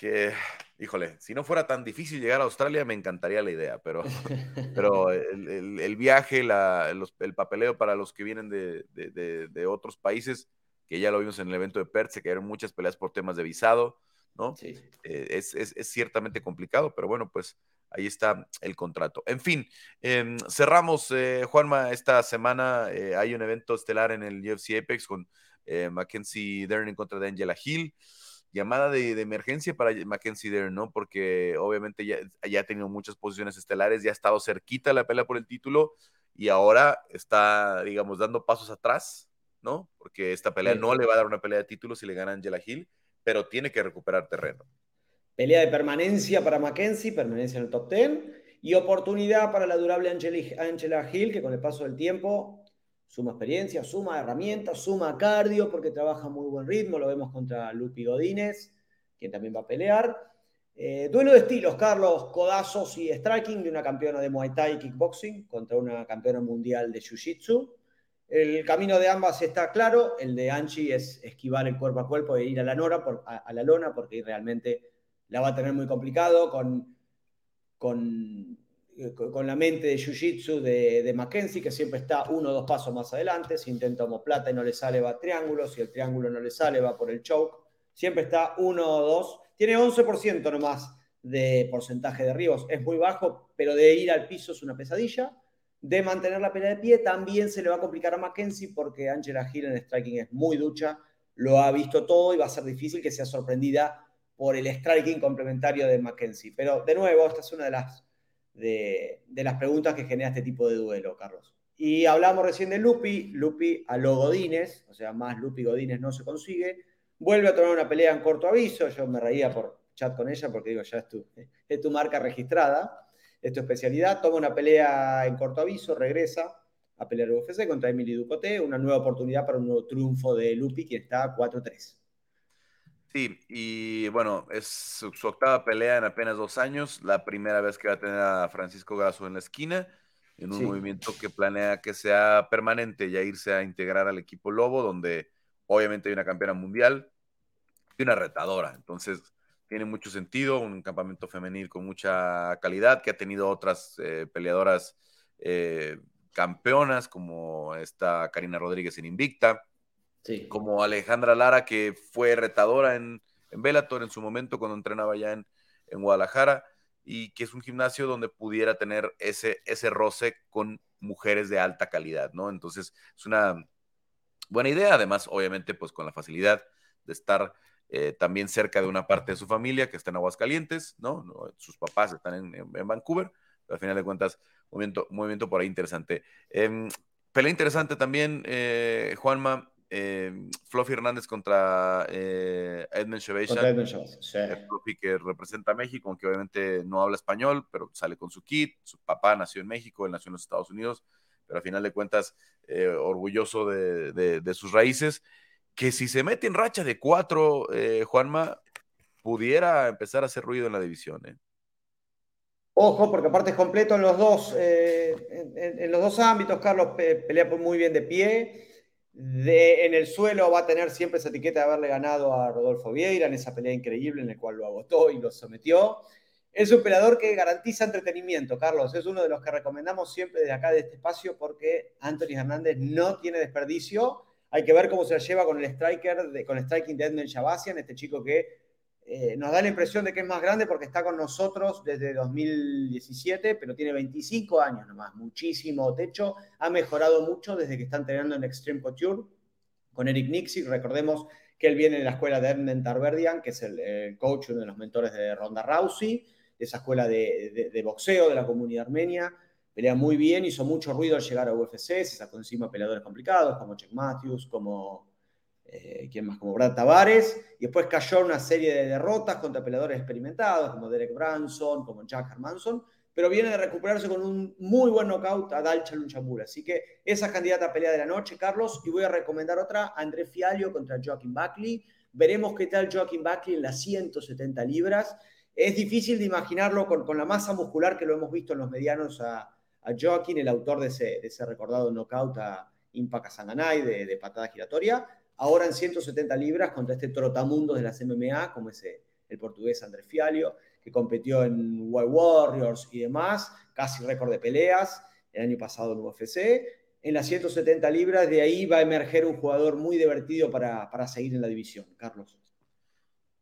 que, híjole, si no fuera tan difícil llegar a Australia, me encantaría la idea, pero, pero el, viaje, el papeleo para los que vienen de, otros países, que ya lo vimos en el evento de Perth, se cayeron muchas peleas por temas de visado, ¿no? Sí. Eh, es, ciertamente complicado, pero bueno, pues ahí está el contrato. En fin, em, cerramos, eh, Juanma, esta semana eh, hay un evento estelar en el UFC Apex con Mackenzie Dern en contra de Angela Hill llamada de, emergencia para Mackenzie Dern, ¿no? Porque obviamente ya, ya, ha tenido muchas posiciones estelares, ya ha estado cerquita la pelea por el título y ahora está, digamos, dando pasos atrás, ¿no? Porque esta pelea no le va a dar una pelea de título si le gana Angela Hill, pero tiene que recuperar terreno. Pelea de permanencia para Mackenzie, permanencia en el top 10 y oportunidad para la durable Angela Hill, que con el paso del tiempo suma experiencia, suma herramientas, suma cardio, porque trabaja muy buen ritmo, lo vemos contra Lupi Godínez, quien también va a pelear. Eh, duelo de estilos, Carlos, codazos y striking de una campeona de Muay Thai kickboxing contra una campeona mundial de Jiu-Jitsu. El camino de ambas está claro, el de Anchi es esquivar el cuerpo a cuerpo e ir a la, nora a, la lona, porque realmente la va a tener muy complicado con, con eh, la mente de Jiu-Jitsu de, Mackenzie, que siempre está uno o dos pasos más adelante. Si intenta plata y no le sale, va triángulo. Si el triángulo no le sale, va por el choke. Siempre está uno o dos. Tiene 11% nomás de porcentaje de derribos. Es muy bajo, pero de ir al piso es una pesadilla. De mantener la pelea de pie también se le va a complicar a Mackenzie porque Angela Hill en striking es muy ducha. Lo ha visto todo y va a ser difícil que sea sorprendida por el striking complementario de Mackenzie. Pero de nuevo, esta es una de las de, las preguntas que genera este tipo de duelo, Carlos. Y hablamos recién de Lupi, Lupi a lo Godínez, o sea, más Lupi Godínez no se consigue. Vuelve a tomar una pelea en corto aviso, yo me reía por chat con ella porque digo, ya es tu, es tu marca registrada, es tu especialidad. Toma una pelea en corto aviso, regresa a pelear UFC contra Emily Ducote, una nueva oportunidad para un nuevo triunfo de Lupi, que está 4-3. Sí, y bueno, es su, octava pelea en apenas dos años, la primera vez que va a tener a Francisco Gaso en la esquina, en un movimiento que planea que sea permanente, ya irse a integrar al equipo Lobo, donde obviamente hay una campeona mundial y una retadora. Entonces, tiene mucho sentido, un campamento femenil con mucha calidad, que ha tenido otras eh, peleadoras eh, campeonas, como esta Karina Rodríguez en Invicta como Alejandra Lara, que fue retadora en, en Bellator en su momento cuando entrenaba ya en, Guadalajara, y que es un gimnasio donde pudiera tener ese, ese roce con mujeres de alta calidad, ¿no? Entonces, es una buena idea, además, obviamente, pues con la facilidad de estar eh, también cerca de una parte de su familia que está en Aguascalientes, ¿no? Sus papás están en, Vancouver, pero al final de cuentas, movimiento, movimiento por ahí interesante. Eh, pelea interesante también, eh, Juanma, eh, Fluffy Hernández contra eh, Edmund Fluffy que representa a México, aunque obviamente no habla español, pero sale con su kit. Su papá nació en México, él nació en los Estados Unidos, pero a final de cuentas, eh, orgulloso de, sus raíces. Que si se mete en racha de cuatro, eh, Juanma, pudiera empezar a hacer ruido en la división. Ojo, porque aparte es completo en los dos, en, los dos ámbitos. Carlos pelea muy bien de pie en el suelo va a tener siempre esa etiqueta de haberle ganado a Rodolfo Vieira en esa pelea increíble en la cual lo agotó y lo sometió. Es un peleador que garantiza entretenimiento, Carlos. Es uno de los que recomendamos siempre desde acá de este espacio porque Anthony Hernández no tiene desperdicio. Hay que ver cómo se la lleva con el striker, de, con el striking de Edmund Shabazian, este chico que eh, nos da la impresión de que es más grande porque está con nosotros desde 2017, pero tiene 25 años nomás, muchísimo techo. Ha mejorado mucho desde que está entrenando en Extreme Couture con Eric Nixie. Recordemos que él viene de la escuela de Ernest Tarverdian, que es el, coach, uno de los mentores de Ronda Rousey, de esa escuela de, boxeo de la comunidad armenia. Pelea muy bien, hizo mucho ruido al llegar a UFC, se sacó encima peleadores complicados como Chuck Matthews, como eh, ¿quién más? Como Brad Tavares, y después cayó una serie de derrotas contra peleadores experimentados como Derek Branson, como Jack Hermanson, pero viene de recuperarse con un muy buen knockout a Dalcha Lunchamura. Así que esa candidata a pelea de la noche, Carlos, y voy a recomendar otra, André Fialio contra Joaquín Buckley. Veremos qué tal Joaquín Buckley en las 170 libras. Es difícil de imaginarlo con, con la masa muscular que lo hemos visto en los medianos a, a Joaquín, el autor de ese, recordado knockout a Impa Kasanganay de, patada giratoria. Ahora en 170 libras contra este trotamundo de las MMA, como es el portugués André Fialio que competió en White Warriors y demás, casi récord de peleas el año pasado en UFC. En las 170 libras, de ahí va a emerger un jugador muy divertido para, para seguir en la división. Carlos.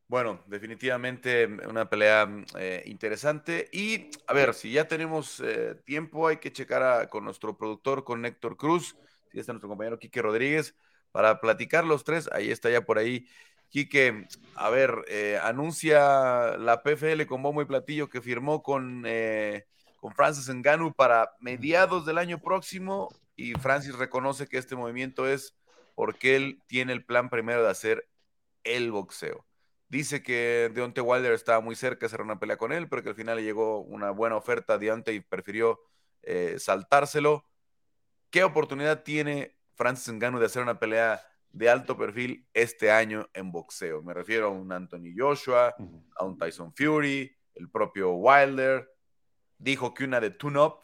Bueno, definitivamente una pelea eh, interesante. Y a ver, si ya tenemos eh, tiempo, hay que checar con nuestro productor, con Héctor Cruz, si está nuestro compañero Quique Rodríguez, para platicar los tres. Ahí está ya por ahí Quique, a ver, eh, anuncia la PFL con bombo y platillo que firmó con, eh, con Francis Ngannou para mediados del año próximo y Francis reconoce que este movimiento es porque él tiene el plan primero de hacer el boxeo. Dice que Deontay Wilder estaba muy cerca de hacer una pelea con él, pero que al final le llegó una buena oferta a Deontay y prefirió eh, saltárselo. ¿Qué oportunidad tiene Francis Ngannou de hacer una pelea de alto perfil este año en boxeo. Me refiero a un Anthony Joshua, a un Tyson Fury, el propio Wilder. Dijo que una de tune-up,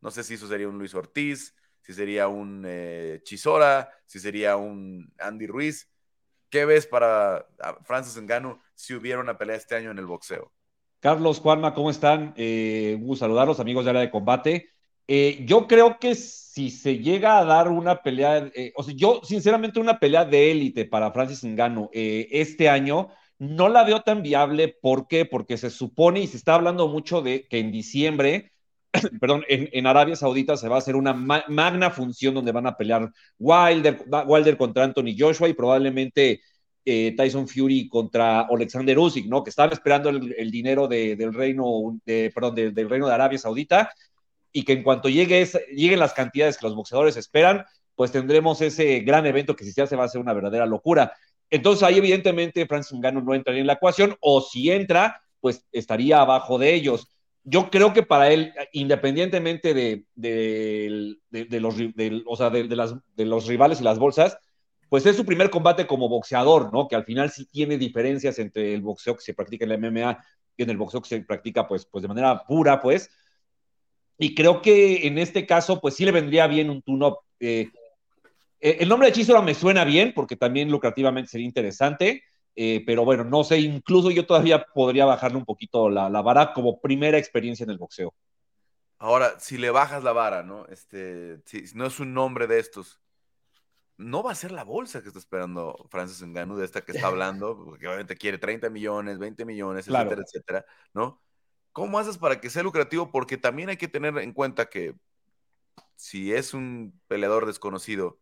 no sé si eso sería un Luis Ortiz, si sería un eh, Chisora, si sería un Andy Ruiz. ¿Qué ves para Francis Ngannou si hubiera una pelea este año en el boxeo? Carlos, Juanma, ¿cómo están? Eh, un saludarlos, amigos de área de combate. Eh, yo creo que si se llega a dar una pelea, eh, o sea, yo sinceramente una pelea de élite para Francis Ngannou eh, este año, no la veo tan viable. ¿Por qué? Porque se supone y se está hablando mucho de que en diciembre, perdón, en, Arabia Saudita se va a hacer una magna función donde van a pelear Wilder, contra Anthony Joshua y probablemente Tyson Fury contra Alexander Usyk, ¿no? Que estaban esperando el, dinero del reino, de, perdón, del reino de Arabia Saudita y que en cuanto llegue lleguen las cantidades que los boxeadores esperan, pues tendremos ese gran evento que si se hace va a ser una verdadera locura. Entonces ahí evidentemente Francis Ngannou no entraría en la ecuación o si entra, pues estaría abajo de ellos. Yo creo que para él, independientemente de, de, los, o sea, de, las, de los rivales y las bolsas, pues es su primer combate como boxeador, ¿no? Que al final sí tiene diferencias entre el boxeo que se practica en la MMA y en el boxeo que se practica, pues, pues de manera pura, pues. Y creo que en este caso, pues sí le vendría bien un tune-up. Eh, eh, el nombre de Chisora me suena bien porque también lucrativamente sería interesante, eh, pero bueno, no sé, incluso yo todavía podría bajarle un poquito la, vara como primera experiencia en el boxeo. Ahora, si le bajas la vara, ¿no? Este, si, no es un nombre de estos, no va a ser la bolsa que está esperando Francis Ngannou de esta que está hablando, porque obviamente quiere 30 millones, 20 millones, etcétera, etcétera, ¿no? ¿Cómo haces para que sea lucrativo? Porque también hay que tener en cuenta que si es un peleador desconocido,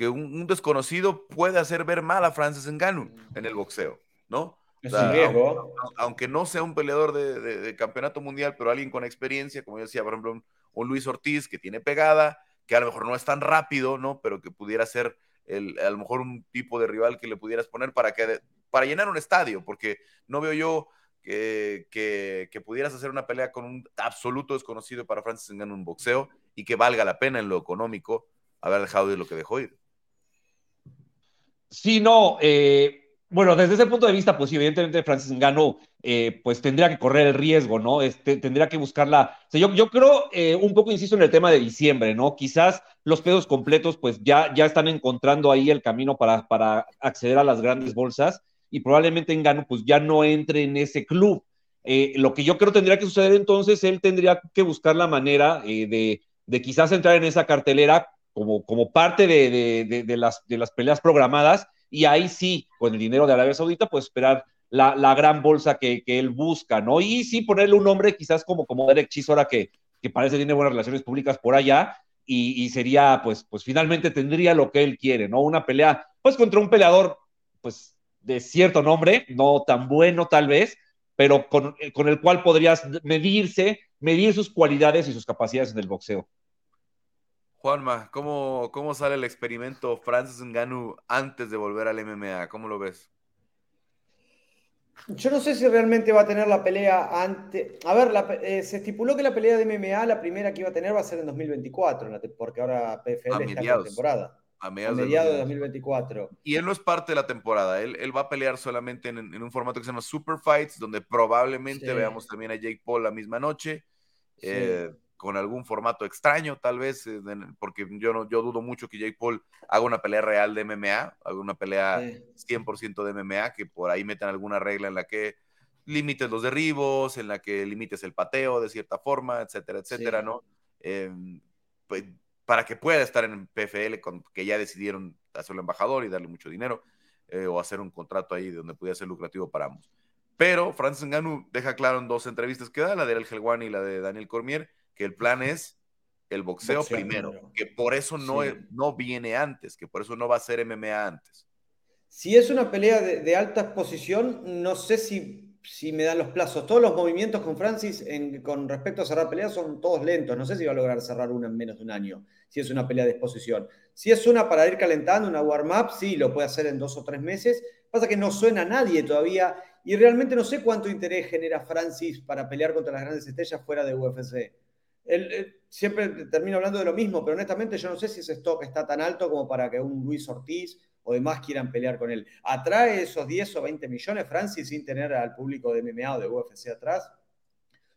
que un, desconocido puede hacer ver mal a Francis Ngannou en el boxeo, ¿no? Es un riesgo. Aunque, no sea un peleador de, campeonato mundial, pero alguien con experiencia, como yo decía, por ejemplo, un, Luis Ortiz que tiene pegada, que a lo mejor no es tan rápido, ¿no? Pero que pudiera ser el, a lo mejor un tipo de rival que le pudieras poner para, que, para llenar un estadio, porque no veo yo que, que, pudieras hacer una pelea con un absoluto desconocido para Francis Ngannou en un boxeo y que valga la pena en lo económico haber dejado ir lo que dejó ir. Sí, no, eh, bueno, desde ese punto de vista, pues evidentemente Francis Ngannou eh, pues tendría que correr el riesgo, ¿no? Este, tendría que buscarla. O yo, yo creo, eh, un poco insisto en el tema de diciembre, ¿no? Quizás los pedos completos, pues ya, ya están encontrando ahí el camino para, para acceder a las grandes bolsas y probablemente Engano pues ya no entre en ese club. Lo que yo creo tendría que suceder entonces, él tendría que buscar la manera de, de, quizás entrar en esa cartelera como, como parte de, de, las, de las peleas programadas y ahí sí, con el dinero de Arabia Saudita, pues esperar la, la gran bolsa que, que, él busca, ¿no? Y sí ponerle un nombre quizás como, como Derek Chisora, que, que parece tiene buenas relaciones públicas por allá, y, y, sería, pues, pues finalmente tendría lo que él quiere, ¿no? Una pelea, pues contra un peleador, pues de cierto nombre, no tan bueno tal vez, pero con, el cual podrías medirse, medir sus cualidades y sus capacidades en el boxeo. Juanma, ¿cómo, cómo sale el experimento Francis Ngannou antes de volver al MMA? ¿Cómo lo ves? Yo no sé si realmente va a tener la pelea antes. A ver, eh, se estipuló que la pelea de MMA, la primera que iba a tener, va a ser en 2024, porque ahora PFL está en la temporada. A mediados, de 2024. Y él no es parte de la temporada. Él, él va a pelear solamente en, un formato que se llama Super Fights, donde probablemente veamos también a Jake Paul la misma noche. Eh, con algún formato extraño, tal vez, eh, porque yo, no, yo dudo mucho que Jake Paul haga una pelea real de MMA, haga una pelea 100% de MMA, que por ahí metan alguna regla en la que limites los derribos, en la que limites el pateo de cierta forma, etcétera, etcétera, ¿no? Em, pues, para que pueda estar en PFL, con, que ya decidieron hacerlo embajador y darle mucho dinero, eh, o hacer un contrato ahí donde pudiera ser lucrativo para ambos. Pero Francis Ngannou deja claro en dos entrevistas que da, la de El Helwani y la de Daniel Cormier, que el plan es el boxeo, primero, que por eso no, no viene antes, que por eso no va a ser MMA antes. Si es una pelea de, alta exposición, no sé si, si, me dan los plazos. Todos los movimientos con Francis con respecto a cerrar peleas son todos lentos. No sé si va a lograr cerrar una en menos de un año, si es una pelea de exposición. Si es una para ir calentando, una warm-up, sí, lo puede hacer en dos o tres meses. Pasa que no suena a nadie todavía y realmente no sé cuánto interés genera Francis para pelear contra las grandes estrellas fuera de UFC él, siempre termino hablando de lo mismo, pero honestamente yo no sé si ese stock está tan alto como para que un Luis Ortiz o demás quieran pelear con él. ¿Atrae esos 10 o 20 millones Francis sin tener al público de MMA o de UFC atrás?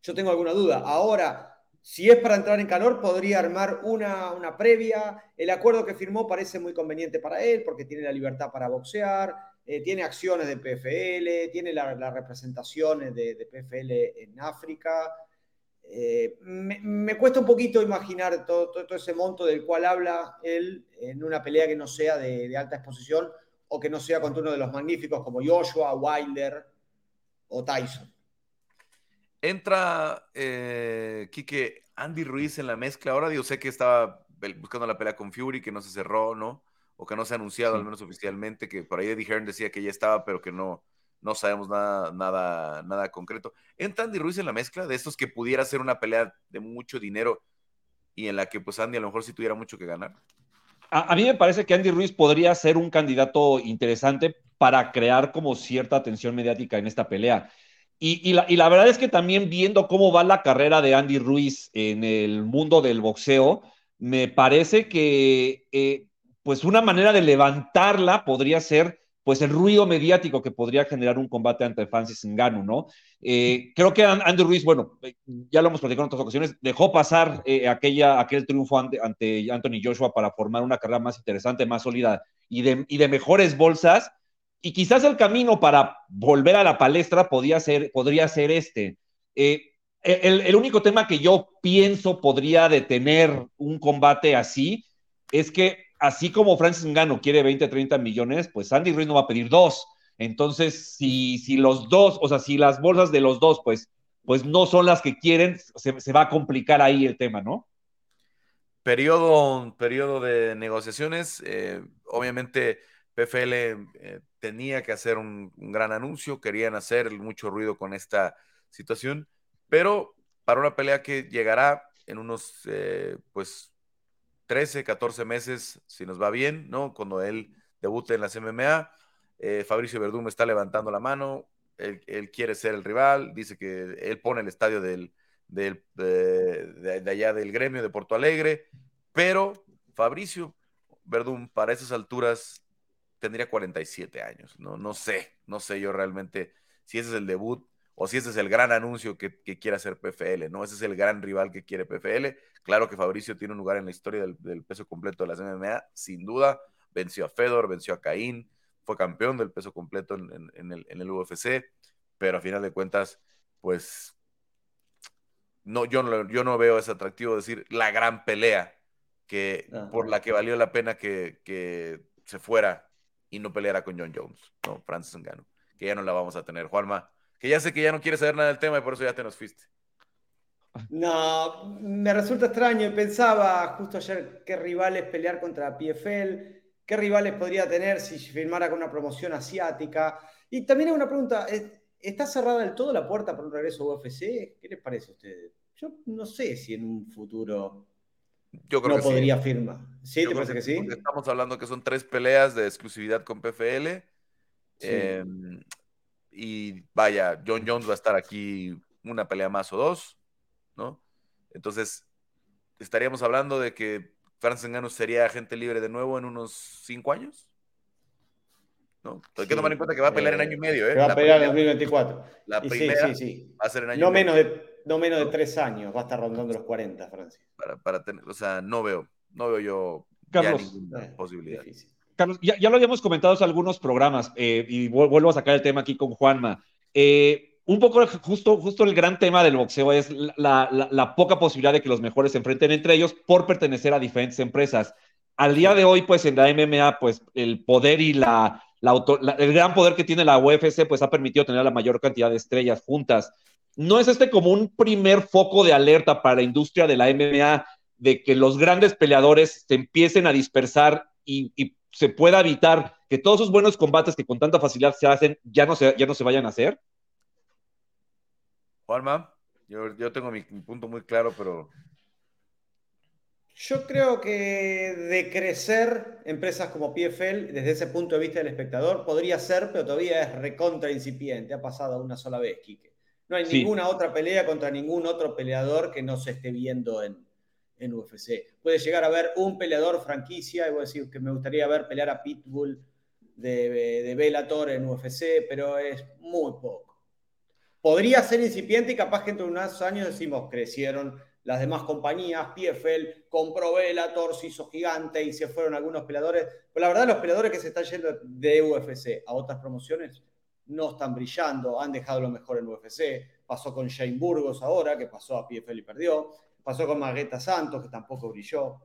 Yo tengo alguna duda. Ahora, si es para entrar en calor, podría armar una, una previa. El acuerdo que firmó parece muy conveniente para él porque tiene la libertad para boxear, eh, tiene acciones de PFL, tiene las representaciones de, de PFL en África. Eh, me, cuesta un poquito imaginar todo, ese monto del cual habla él en una pelea que no sea de, alta exposición o que no sea contra uno de los magníficos como Joshua, Wilder o Tyson. Entra, eh, Quique, Andy Ruiz en la mezcla. Ahora yo sé que estaba buscando la pelea con Fury, que no se cerró, ¿no? O que no se ha anunciado, al menos oficialmente, que por ahí Eddie Hearn decía que ya estaba, pero que no, no sabemos nada, nada, nada concreto. ¿Entra Andy Ruiz en la mezcla de estos que pudiera ser una pelea de mucho dinero y en la que pues Andy a lo mejor sí tuviera mucho que ganar? A, mí me parece que Andy Ruiz podría ser un candidato interesante para crear como cierta atención mediática en esta pelea. Y, la, verdad es que también viendo cómo va la carrera de Andy Ruiz en el mundo del boxeo, me parece que eh, pues una manera de levantarla podría ser pues el ruido mediático que podría generar un combate ante Francis Ngannou, ¿no? Eh, creo que Andrew Ruiz, bueno, ya lo hemos platicado en otras ocasiones, dejó pasar eh, aquella, aquel triunfo ante, Anthony Joshua para formar una carrera más interesante, más sólida y de, y de mejores bolsas, y quizás el camino para volver a la palestra podría ser, podría ser este. Eh, el, el único tema que yo pienso podría detener un combate así es que así como Francis Ngannou quiere 20, 30 millones, pues Andy Ruiz no va a pedir dos. Entonces, si, si los dos, o sea, si las bolsas de los dos, pues, pues no son las que quieren, se, va a complicar ahí el tema, ¿no? Periodo, de negociaciones. Eh, obviamente, PFL eh, tenía que hacer un, gran anuncio, querían hacer mucho ruido con esta situación, pero para una pelea que llegará en unos, eh, pues, 13, 14 meses, si nos va bien, ¿no? Cuando él debute en las MMA. Eh, Fabricio Verdún está levantando la mano, él, quiere ser el rival, dice que él pone el estadio del, del de, allá del gremio de Porto Alegre, pero Fabricio Verdún para esas alturas tendría 47 años, ¿no? No sé, no sé yo realmente si ese es el debut o si ese es el gran anuncio que, quiere hacer PFL, ¿no? Ese es el gran rival que quiere PFL. Claro que Fabricio tiene un lugar en la historia del, peso completo de las MMA, sin duda. Venció a Fedor, venció a Caín, fue campeón del peso completo en, el, UFC, pero a final de cuentas, pues, no, yo, no, yo no veo ese atractivo decir la gran pelea que, por la que valió la pena que, que se fuera y no peleara con John Jones, ¿no? Francis Ngannou, que ya no la vamos a tener. Juanma, que ya sé que ya no quieres saber nada del tema y por eso ya te nos fuiste. No, me resulta extraño pensaba justo ayer qué rivales pelear contra PFL, qué rivales podría tener si firmara con una promoción asiática. Y también hay una pregunta, ¿está cerrada del todo la puerta para un regreso a UFC? ¿Qué les parece a ustedes? Yo no sé si en un futuro yo creo no podría firmar. ¿Sí? ¿Te parece que, sí? Estamos hablando que son tres peleas de exclusividad con PFL. Sí. Em, y vaya, John Jones va a estar aquí una pelea más o dos, ¿no? Entonces, estaríamos hablando de que Francis Ngannou sería agente libre de nuevo en unos cinco años. ¿no? Hay que tomar en cuenta que va a pelear en año y medio, ¿eh? Va a pelear en 2024. La primera sí, sí, sí. va a ser en año no y medio. menos de, no menos de tres años, va a estar rondando los 40, Francis. Para, para tener, o sea, no veo, no veo yo Carlos, ya ninguna Eh, posibilidad. difícil. Carlos, ya, ya lo habíamos comentado en algunos programas eh, y vu- vuelvo a sacar el tema aquí con Juanma. Eh, un poco justo, justo el gran tema del boxeo es la, la- la poca posibilidad de que los mejores se enfrenten entre ellos por pertenecer a diferentes empresas. Al día de hoy, pues en la MMA, pues el poder y la, la auto- el gran poder que tiene la UFC, pues ha permitido tener la mayor cantidad de estrellas juntas. ¿No es este como un primer foco de alerta para la industria de la MMA de que los grandes peleadores se empiecen a dispersar y, y se pueda evitar que todos esos buenos combates que con tanta facilidad se hacen ya no se, ya no se vayan a hacer? Juanma, yo, yo tengo mi, mi punto muy claro, pero Yo creo que de crecer empresas como PFL, desde ese punto de vista del espectador, podría ser, pero todavía es recontra incipiente. Ha pasado una sola vez, Quique. No hay Sí. ninguna otra pelea contra ningún otro peleador que no se esté viendo en, en UFC. Puede llegar a haber un peleador franquicia, y voy a decir que me gustaría ver pelear a Pitbull de, Bellator en UFC, pero es muy poco. Podría ser incipiente y capaz que entre unos años decimos crecieron las demás compañías, PFL compró Bellator, se hizo gigante y se fueron algunos peleadores. Pero la verdad, los peleadores que se están yendo de UFC a otras promociones no están brillando, han dejado lo mejor en UFC. Pasó con Shane Burgos ahora, que pasó a PFL y perdió. Pasó con Margueta Santos, que tampoco brilló.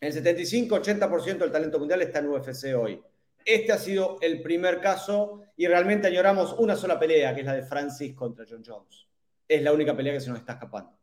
El 75-80% del talento mundial está en UFC hoy. Este ha sido el primer caso y realmente añoramos una sola pelea, que es la de Francis contra John Jones. Es la única pelea que se nos está escapando.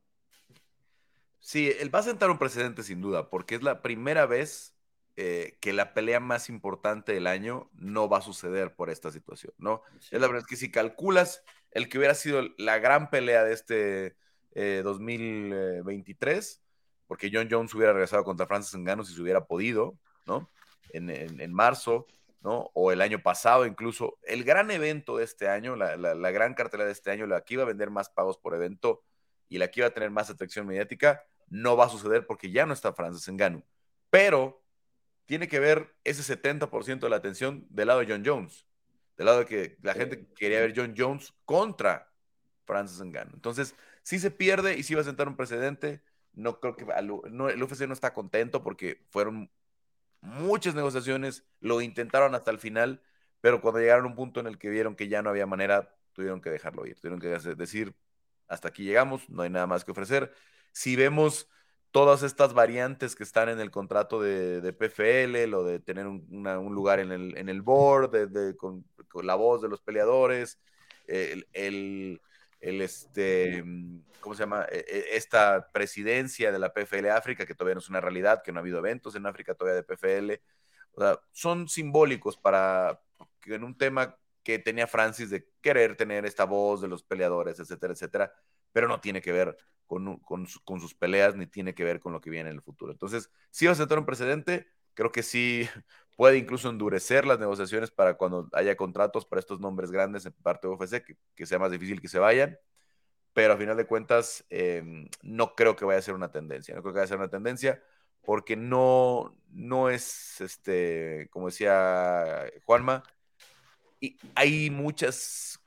sí, él va a sentar un precedente sin duda, porque es la primera vez eh, que la pelea más importante del año no va a suceder por esta situación, ¿no? Es la verdad es que si calculas el que hubiera sido la gran pelea de este eh, 2023, porque John Jones hubiera regresado contra Francis Ngannou si se hubiera podido, ¿no? En, en- en marzo, ¿no? O el año pasado incluso. El gran evento de este año, la, la- la gran cartelera de este año, la que iba a vender más pagos por evento y la que iba a tener más atracción mediática, no va a suceder porque ya no está Francis Ngannou. Pero tiene que ver ese 70% de la atención del lado de John Jones. Del lado de que la gente quería ver John Jones contra Francis Ngannou. Entonces, sí se pierde y sí va a sentar un precedente. No creo que el UFC no está contento porque fueron muchas negociaciones, lo intentaron hasta el final, pero cuando llegaron a un punto en el que vieron que ya no había manera, tuvieron que dejarlo ir, tuvieron que decir, hasta aquí llegamos, no hay nada más que ofrecer. Si vemos todas estas variantes que están en el contrato de, PFL, lo de tener un, lugar en el, board, de- con, la voz de los peleadores, el, el- el, este, ¿cómo se llama? E- e- Esta presidencia de la PFL África, que todavía no es una realidad, que no ha habido eventos en África todavía de PFL. O sea, son simbólicos para que en un tema que tenía Francis de querer tener esta voz de los peleadores, etcétera, etcétera, pero no tiene que ver con, con, con sus peleas ni tiene que ver con lo que viene en el futuro. Entonces, sí va a sentar un precedente, creo que sí puede incluso endurecer las negociaciones para cuando haya contratos para estos nombres grandes en parte de UFC, que, sea más difícil que se vayan, pero a final de cuentas eh, no creo que vaya a ser una tendencia, no creo que vaya a ser una tendencia porque no, no es, este, como decía Juanma, y hay muchas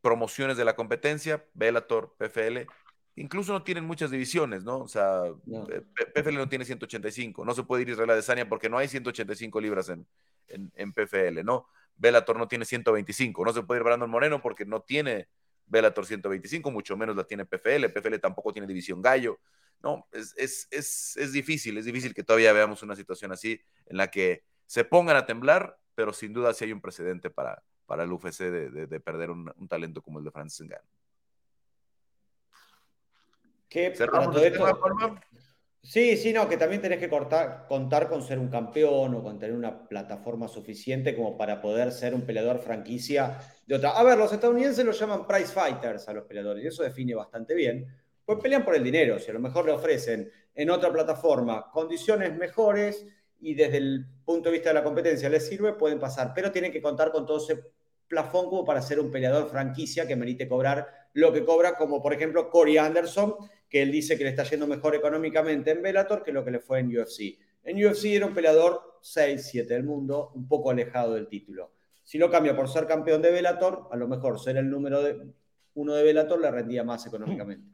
promociones de la competencia, Bellator, PFL, incluso no tienen muchas divisiones, ¿no? O sea, No. P- PFL no tiene 185, no se puede ir a Israel Adesanya porque no hay 185 libras en, en, en PFL, ¿no? Bellator no tiene 125, no se puede ir Brandon Moreno porque no tiene Bellator 125, mucho menos la tiene PFL, PFL tampoco tiene división gallo, no, es, es, es, es difícil, es difícil que todavía veamos una situación así en la que se pongan a temblar, pero sin duda sí hay un precedente para, para el UFC de, de, de perder un, un, talento como el de Francis Ngannou. Que ¿Cerramos tema, esto, Juanma? Sí, sí, no, que también tenés que cortar- contar con ser un campeón o con tener una plataforma suficiente como para poder ser un peleador franquicia de otra. A ver, los estadounidenses lo llaman prize fighters a los peleadores y eso define bastante bien. Pues pelean por el dinero, si a lo mejor le ofrecen en otra plataforma condiciones mejores y desde el punto de vista de la competencia les sirve, pueden pasar, pero tienen que contar con todo ese plafón como para ser un peleador franquicia que merite cobrar lo que cobra, como por ejemplo Corey Anderson, que él dice que le está yendo mejor económicamente en Bellator que lo que le fue en UFC. En UFC era un peleador 6-7 del mundo, un poco alejado del título. Si lo cambia por ser campeón de Bellator, a lo mejor ser el número uno de Bellator le rendía más económicamente.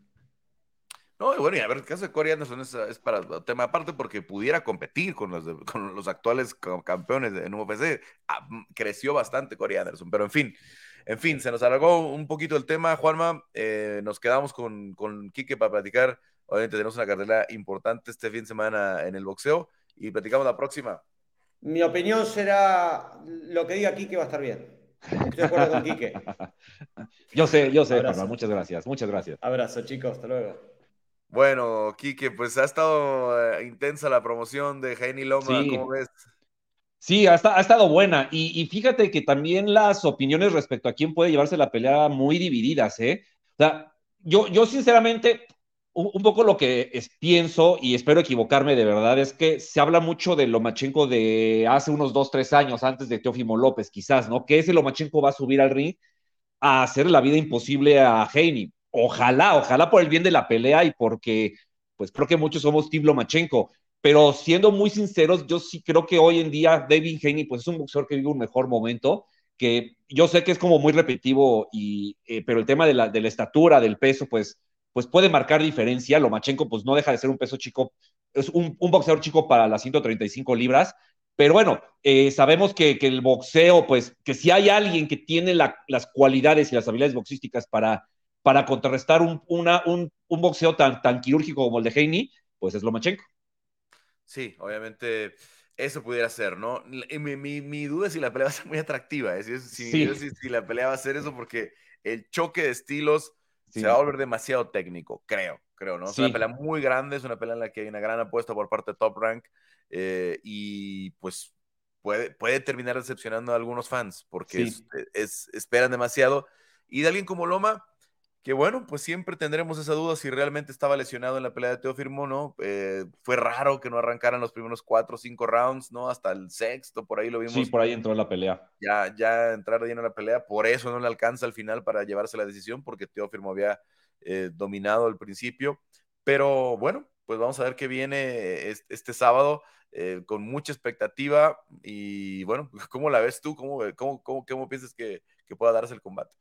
No, bueno, y a ver, el caso de Corey Anderson es, para tema aparte porque pudiera competir con los, con los actuales campeones en UFC. Ah, creció bastante Corey Anderson, pero en fin, en fin, se nos alargó un poquito el tema, Juanma. Eh, nos quedamos con, con Quique para platicar. Obviamente tenemos una carrera importante este fin de semana en el boxeo y platicamos la próxima. Mi opinión será lo que diga Quique va a estar bien. Estoy de acuerdo con Quique. Yo sé, yo sé, Juanma. Muchas gracias, muchas gracias. Abrazo, chicos. Hasta luego. Bueno, Quique, pues ha estado eh, intensa la promoción de Jaime Loma, ¿cómo ves? Sí, ha, ha estado buena. Y, fíjate que también las opiniones respecto a quién puede llevarse la pelea muy divididas, ¿eh? O sea, yo, yo sinceramente, un, poco lo que pienso, y espero equivocarme de verdad, es que se habla mucho de Lomachenko de hace unos dos, tres años, antes de Teófimo López, quizás, ¿no? Que ese Lomachenko va a subir al ring a hacer la vida imposible a Heini ojalá, ojalá por el bien de la pelea y porque, pues creo que muchos somos Tim Lomachenko, pero siendo muy sinceros, yo sí creo que hoy en día David Haney, pues es un boxeador que vive un mejor momento, que yo sé que es como muy repetitivo, y, eh, pero el tema de la, estatura, del peso, pues, pues puede marcar diferencia. Lomachenko, pues no deja de ser un peso chico, es un, boxeador chico para las 135 libras, pero bueno, eh, sabemos que, el boxeo, pues que si hay alguien que tiene la, las cualidades y las habilidades boxísticas para para contrarrestar un, un, un, boxeo tan, tan quirúrgico como el de Heini, pues es Lomachenko. Sí, obviamente eso pudiera ser, ¿no? Mi, mi, mi, duda es si la pelea va a ser muy atractiva, ¿eh? si, si, si, la pelea va a ser eso, porque el choque de estilos se va a volver demasiado técnico, creo, creo, ¿no? Es una pelea muy grande, es una pelea en la que hay una gran apuesta por parte de Top Rank eh, y pues puede, puede terminar decepcionando a algunos fans porque es, es, esperan demasiado. Y de alguien como Loma, que bueno, pues siempre tendremos esa duda si realmente estaba lesionado en la pelea de Teofirmo, ¿no? Eh, fue raro que no arrancaran los primeros cuatro o cinco rounds, ¿no? Hasta el sexto, por ahí lo vimos. Sí, por ahí entró en la pelea. Ya, ya entrar ahí en la pelea, por eso no le alcanza al final para llevarse la decisión, porque Teofirmo había eh, dominado al principio. Pero bueno, pues vamos a ver qué viene este, sábado eh, con mucha expectativa y bueno, ¿cómo la ves tú? ¿Cómo, cómo, cómo, cómo piensas que, que pueda darse el combate?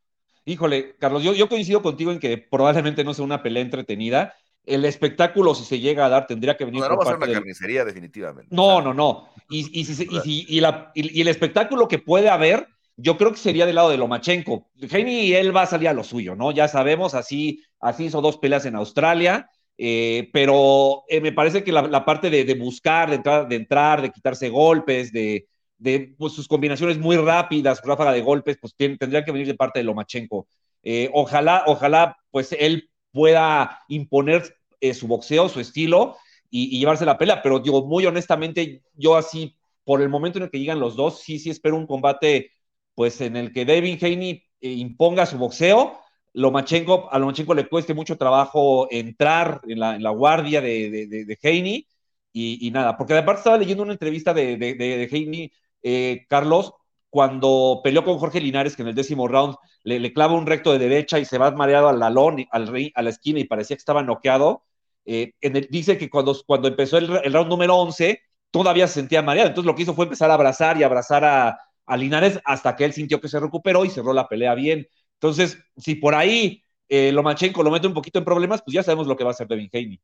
Híjole, Carlos, yo, yo coincido contigo en que probablemente no sea una pelea entretenida. El espectáculo, si se llega a dar, tendría que venir. No, no va a ser una carnicería, definitivamente. No, no, no. Y, y, y, y, la, y, el espectáculo que puede haber, yo creo que sería del lado de Lomachenko. Heini y él va a salir a lo suyo, ¿no? Ya sabemos, así, así hizo dos peleas en Australia. Eh, pero eh, me parece que la, la parte de, de, buscar, de entrar, de entrar, de quitarse golpes, de, de pues, sus combinaciones muy rápidas, ráfaga de golpes, pues tendrían que venir de parte de Lomachenko. Eh, ojalá, ojalá, pues él pueda imponer eh, su boxeo, su estilo y, llevarse la pelea, pero digo, muy honestamente, yo así, por el momento en el que llegan los dos, sí, sí espero un combate, pues en el que David Haney eh, imponga su boxeo, Lomachenko, a Lomachenko le cueste mucho trabajo entrar en la, en la guardia de, de, de, Haney, y, nada, porque aparte estaba leyendo una entrevista de, de, de Haney eh, Carlos, cuando peleó con Jorge Linares, que en el décimo round le, clava un recto de derecha y se va mareado al al, a la esquina y parecía que estaba noqueado. Eh, dice que cuando, cuando empezó el, round número 11, todavía se sentía mareado. Entonces lo que hizo fue empezar a abrazar y abrazar a, a Linares hasta que él sintió que se recuperó y cerró la pelea bien. Entonces, si por ahí eh, Lomachenko lo mete un poquito en problemas, pues ya sabemos lo que va a hacer Devin Haney.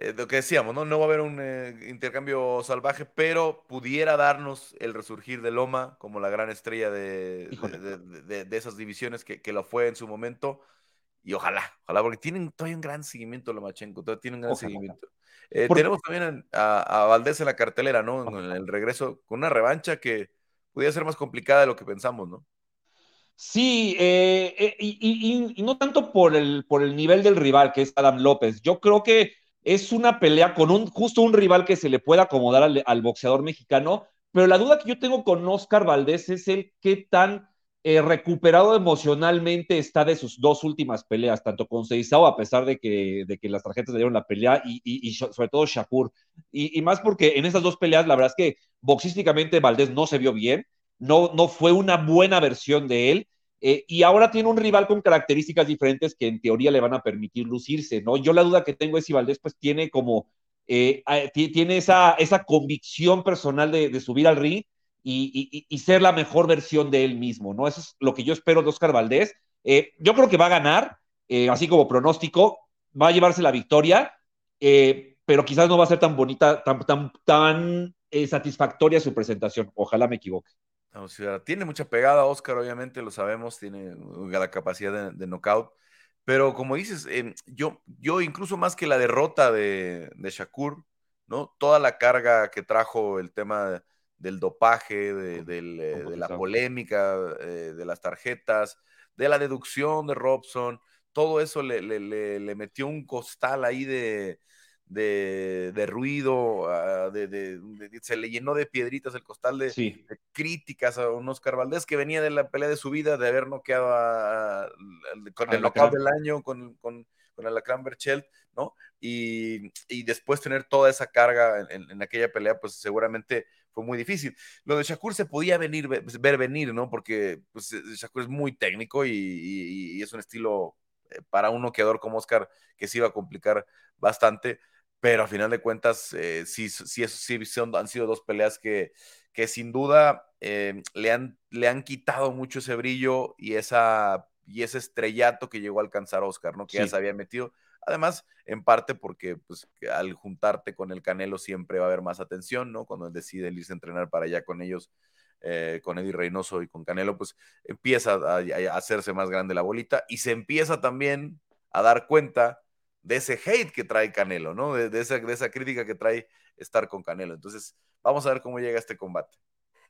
Eh, lo que decíamos, ¿no? No va a haber un eh, intercambio salvaje, pero pudiera darnos el resurgir de Loma como la gran estrella de, de, de, de esas divisiones que, que, lo fue en su momento. Y ojalá, ojalá, porque tienen todavía un gran seguimiento Lomachenko, todavía tienen un gran ojalá. seguimiento. Eh, tenemos también a, a, Valdés en la cartelera, ¿no? En el regreso, con una revancha que pudiera ser más complicada de lo que pensamos, ¿no? Sí, eh, eh, y, y, y, no tanto por el, por el nivel del rival, que es Adam López. Yo creo que es una pelea con un justo un rival que se le pueda acomodar al, boxeador mexicano, pero la duda que yo tengo con Oscar Valdés es el qué tan eh, recuperado emocionalmente está de sus dos últimas peleas, tanto con Seizao, a pesar de que, de que las tarjetas le dieron la pelea, y, sobre todo Shakur. Y, más porque en esas dos peleas, la verdad es que boxísticamente Valdés no se vio bien, no, no fue una buena versión de él, eh, y ahora tiene un rival con características diferentes que en teoría le van a permitir lucirse, ¿no? Yo la duda que tengo es si Valdés pues tiene como, eh, tiene esa, esa convicción personal de, subir al ring, y, ser la mejor versión de él mismo, ¿no? Eso es lo que yo espero de Oscar Valdés. Eh, yo creo que va a ganar, así como pronóstico, va a llevarse la victoria, pero quizás no va a ser tan bonita, tan, tan, tan satisfactoria su presentación. Ojalá me equivoque. Tiene mucha pegada, Oscar, obviamente lo sabemos, tiene la capacidad de, de knockout. Pero como dices, em, yo, yo incluso más que la derrota de, de Shakur, ¿no? Toda la carga que trajo el tema del dopaje, de, eh, la polémica, eh, de las tarjetas, de la deducción de Robson, todo eso le, metió un costal ahí de, de, ruido, ah, se le llenó de piedritas el costal de, críticas a un Oscar Valdés que venía de la pelea de su vida, de haber noqueado con el knockout del año, con, con, con Alacrán Berchelt, ¿no? Y, después tener toda esa carga en, en aquella pelea, pues seguramente fue muy difícil. Lo de Shakur se podía venir, pues, ver venir, ¿no? Porque pues, eh, Shakur es muy técnico y, es un estilo eh, para un noqueador como Oscar que se iba a complicar bastante, pero a final de cuentas eh, sí, sí, sí son, han sido dos peleas que, que sin duda le, han, le han quitado mucho ese brillo y, esa, y ese estrellato que llegó a alcanzar Oscar, ¿no? Que ya se había metido Además, en parte porque pues, al juntarte con el Canelo siempre va a haber más atención, ¿no? Cuando decide irse a entrenar para allá con ellos, eh, con Eddie Reynoso y con Canelo, pues empieza a, hacerse más grande la bolita y se empieza también a dar cuenta de ese hate que trae Canelo, ¿no? De, esa, de esa crítica que trae estar con Canelo. Entonces, vamos a ver cómo llega este combate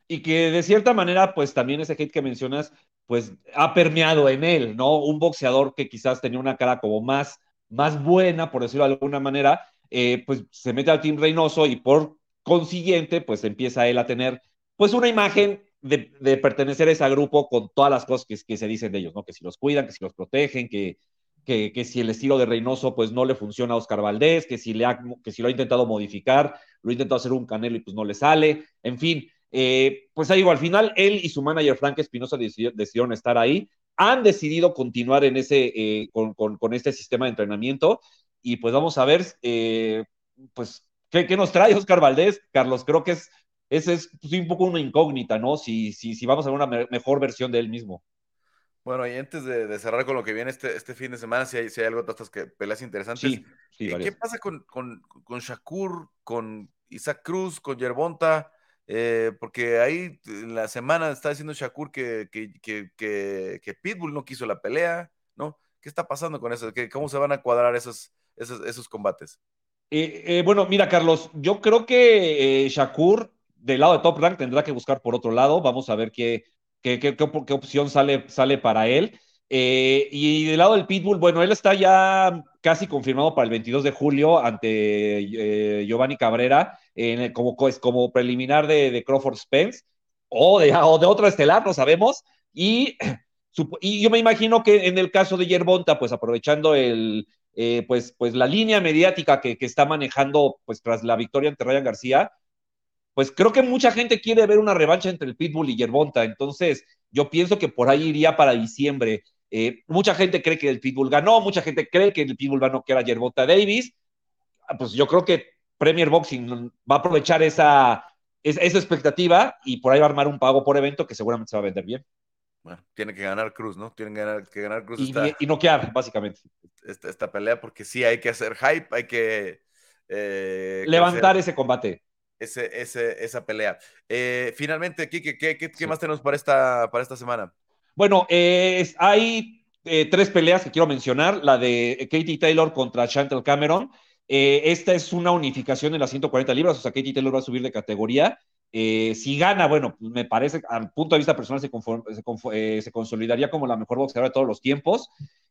y que de cierta manera, pues también ese hate que mencionas, pues ha permeado en él, ¿no? Un boxeador que quizás tenía una cara como más más buena, por decirlo de alguna manera, eh, pues se mete al Team Reynoso y por consiguiente, pues empieza él a tener pues una imagen de, pertenecer a ese grupo con todas las cosas que, se dicen de ellos, ¿no? Que si los cuidan, que si los protegen, que, que, si el estilo de Reynoso pues no le funciona a Oscar Valdés, que si, le que si lo ha intentado modificar, lo ha intentado hacer un canelo y pues no le sale, en fin, eh, pues ahí digo, al final él y su manager Frank Espinosa decidieron estar ahí, han decidido continuar en ese, eh, con, este sistema de entrenamiento y pues vamos a ver, eh, pues, ¿qué, nos trae Oscar Valdés? Carlos, creo que es, ese es pues, un poco una incógnita, ¿no? Si, si, si vamos a ver una mejor versión de él mismo. Bueno, y antes de, cerrar con lo que viene este, este fin de semana, si hay, si hay algo de estas que peleas interesantes. ¿Qué, pasa con, con, con Shakur, con Isaac Cruz, con Yerbonta? Eh, porque ahí en la semana está diciendo Shakur que, que, Pitbull no quiso la pelea, ¿no? ¿Qué está pasando con eso? ¿Cómo se van a cuadrar esos, esos, esos combates? Eh, eh, bueno, mira, Carlos, yo creo que Shakur del lado de Top Rank tendrá que buscar por otro lado. Vamos a ver qué, qué, qué, qué opción sale, sale para él. y del lado del Pitbull, bueno, él está ya casi confirmado para el 22 de julio ante Giovanni Cabrera como, como preliminar de, Crawford Spence o de, de otro estelar, no sabemos. Y, y yo me imagino que en el caso de Yerbonta, pues aprovechando el, eh, pues, pues la línea mediática que, que, está manejando pues tras la victoria ante Ryan García, pues creo que mucha gente quiere ver una revancha entre el Pitbull y Yerbonta, entonces yo pienso que por ahí iría para diciembre. Eh, mucha gente cree que el Pitbull ganó, mucha gente cree que el Pitbull va a noquear a Yerbonta Davis, ah, pues yo creo que Premier Boxing va a aprovechar esa, esa, expectativa y por ahí va a armar un pago por evento que seguramente se va a vender bien. Bueno, tiene que ganar Cruz, ¿no? Tiene que ganar, que ganar Cruz. Y, y, noquear, básicamente. Esta, pelea, porque sí hay que hacer hype, hay que. Eh, Levantar ese combate. Ese, ese, esa pelea. Eh, finalmente, Kike, ¿qué, qué, más tenemos para esta, para esta semana? Bueno, eh, hay tres peleas que quiero mencionar: la de Katie Taylor contra Chantel Cameron eh, esta es una unificación en las 140 libras, o sea, Katie Taylor va a subir de categoría. Eh, si gana, bueno, me parece, al punto de vista personal, se, eh, se, consolidaría como la mejor boxeadora de todos los tiempos.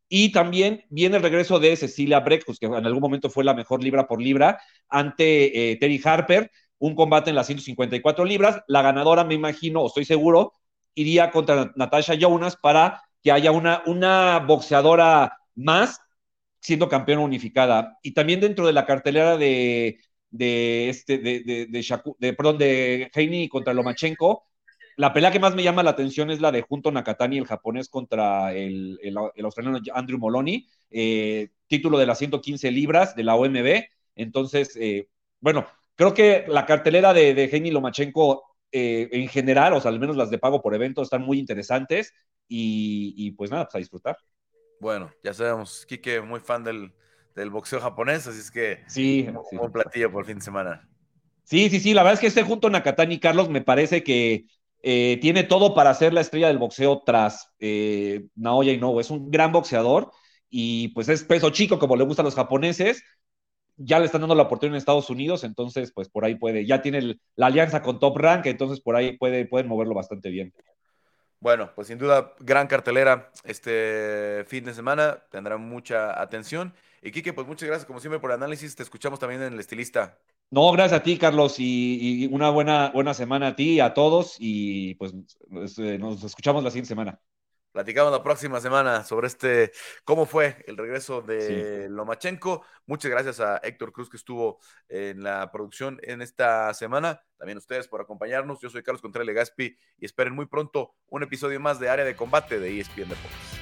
Y también viene el regreso de Cecilia Breckus, que en algún momento fue la mejor libra por libra, ante Terry Harper, un combate en las 154 libras. La ganadora, me imagino, o estoy seguro, iría contra Natasha Jonas para que haya una, una boxeadora más siendo campeona unificada. Y también dentro de la cartelera de, de este, de, de, de, perdón, de Heini contra Lomachenko, la pelea que más me llama la atención es la de Junto Nakatani, el japonés, contra el, el, australiano Andrew Moloney, eh, título de las 115 libras de la OMB. Entonces, eh, bueno, creo que la cartelera de, de Heini Lomachenko eh, en general, o sea, al menos las de pago por evento, están muy interesantes y, y pues nada, pues a disfrutar. Bueno, ya sabemos, Kike, muy fan del, del boxeo japonés, así es que sí, un, un platillo por fin de semana. Sí, sí, sí, la verdad es que este junto a Nakatani y Carlos me parece que eh, tiene todo para ser la estrella del boxeo tras eh, Naoya Inoue. Es un gran boxeador y pues es peso chico como le gusta a los japoneses. Ya le están dando la oportunidad en Estados Unidos, entonces pues por ahí puede, ya tiene la alianza con Top Rank, entonces por ahí puede, pueden moverlo bastante bien. Bueno, pues sin duda, gran cartelera este fin de semana, tendrá mucha atención. Y Kike, pues muchas gracias como siempre por el análisis, te escuchamos también en el estilista. No, gracias a ti, Carlos, y, una buena, buena semana a ti y a todos, y pues eh, nos escuchamos la siguiente semana. Platicamos la próxima semana sobre este, cómo fue el regreso de Lomachenko. Muchas gracias a Héctor Cruz que estuvo en la producción en esta semana. También ustedes por acompañarnos. Yo soy Carlos Contreras Legaspi y esperen muy pronto un episodio más de Área de Combate de ESPN Deportes.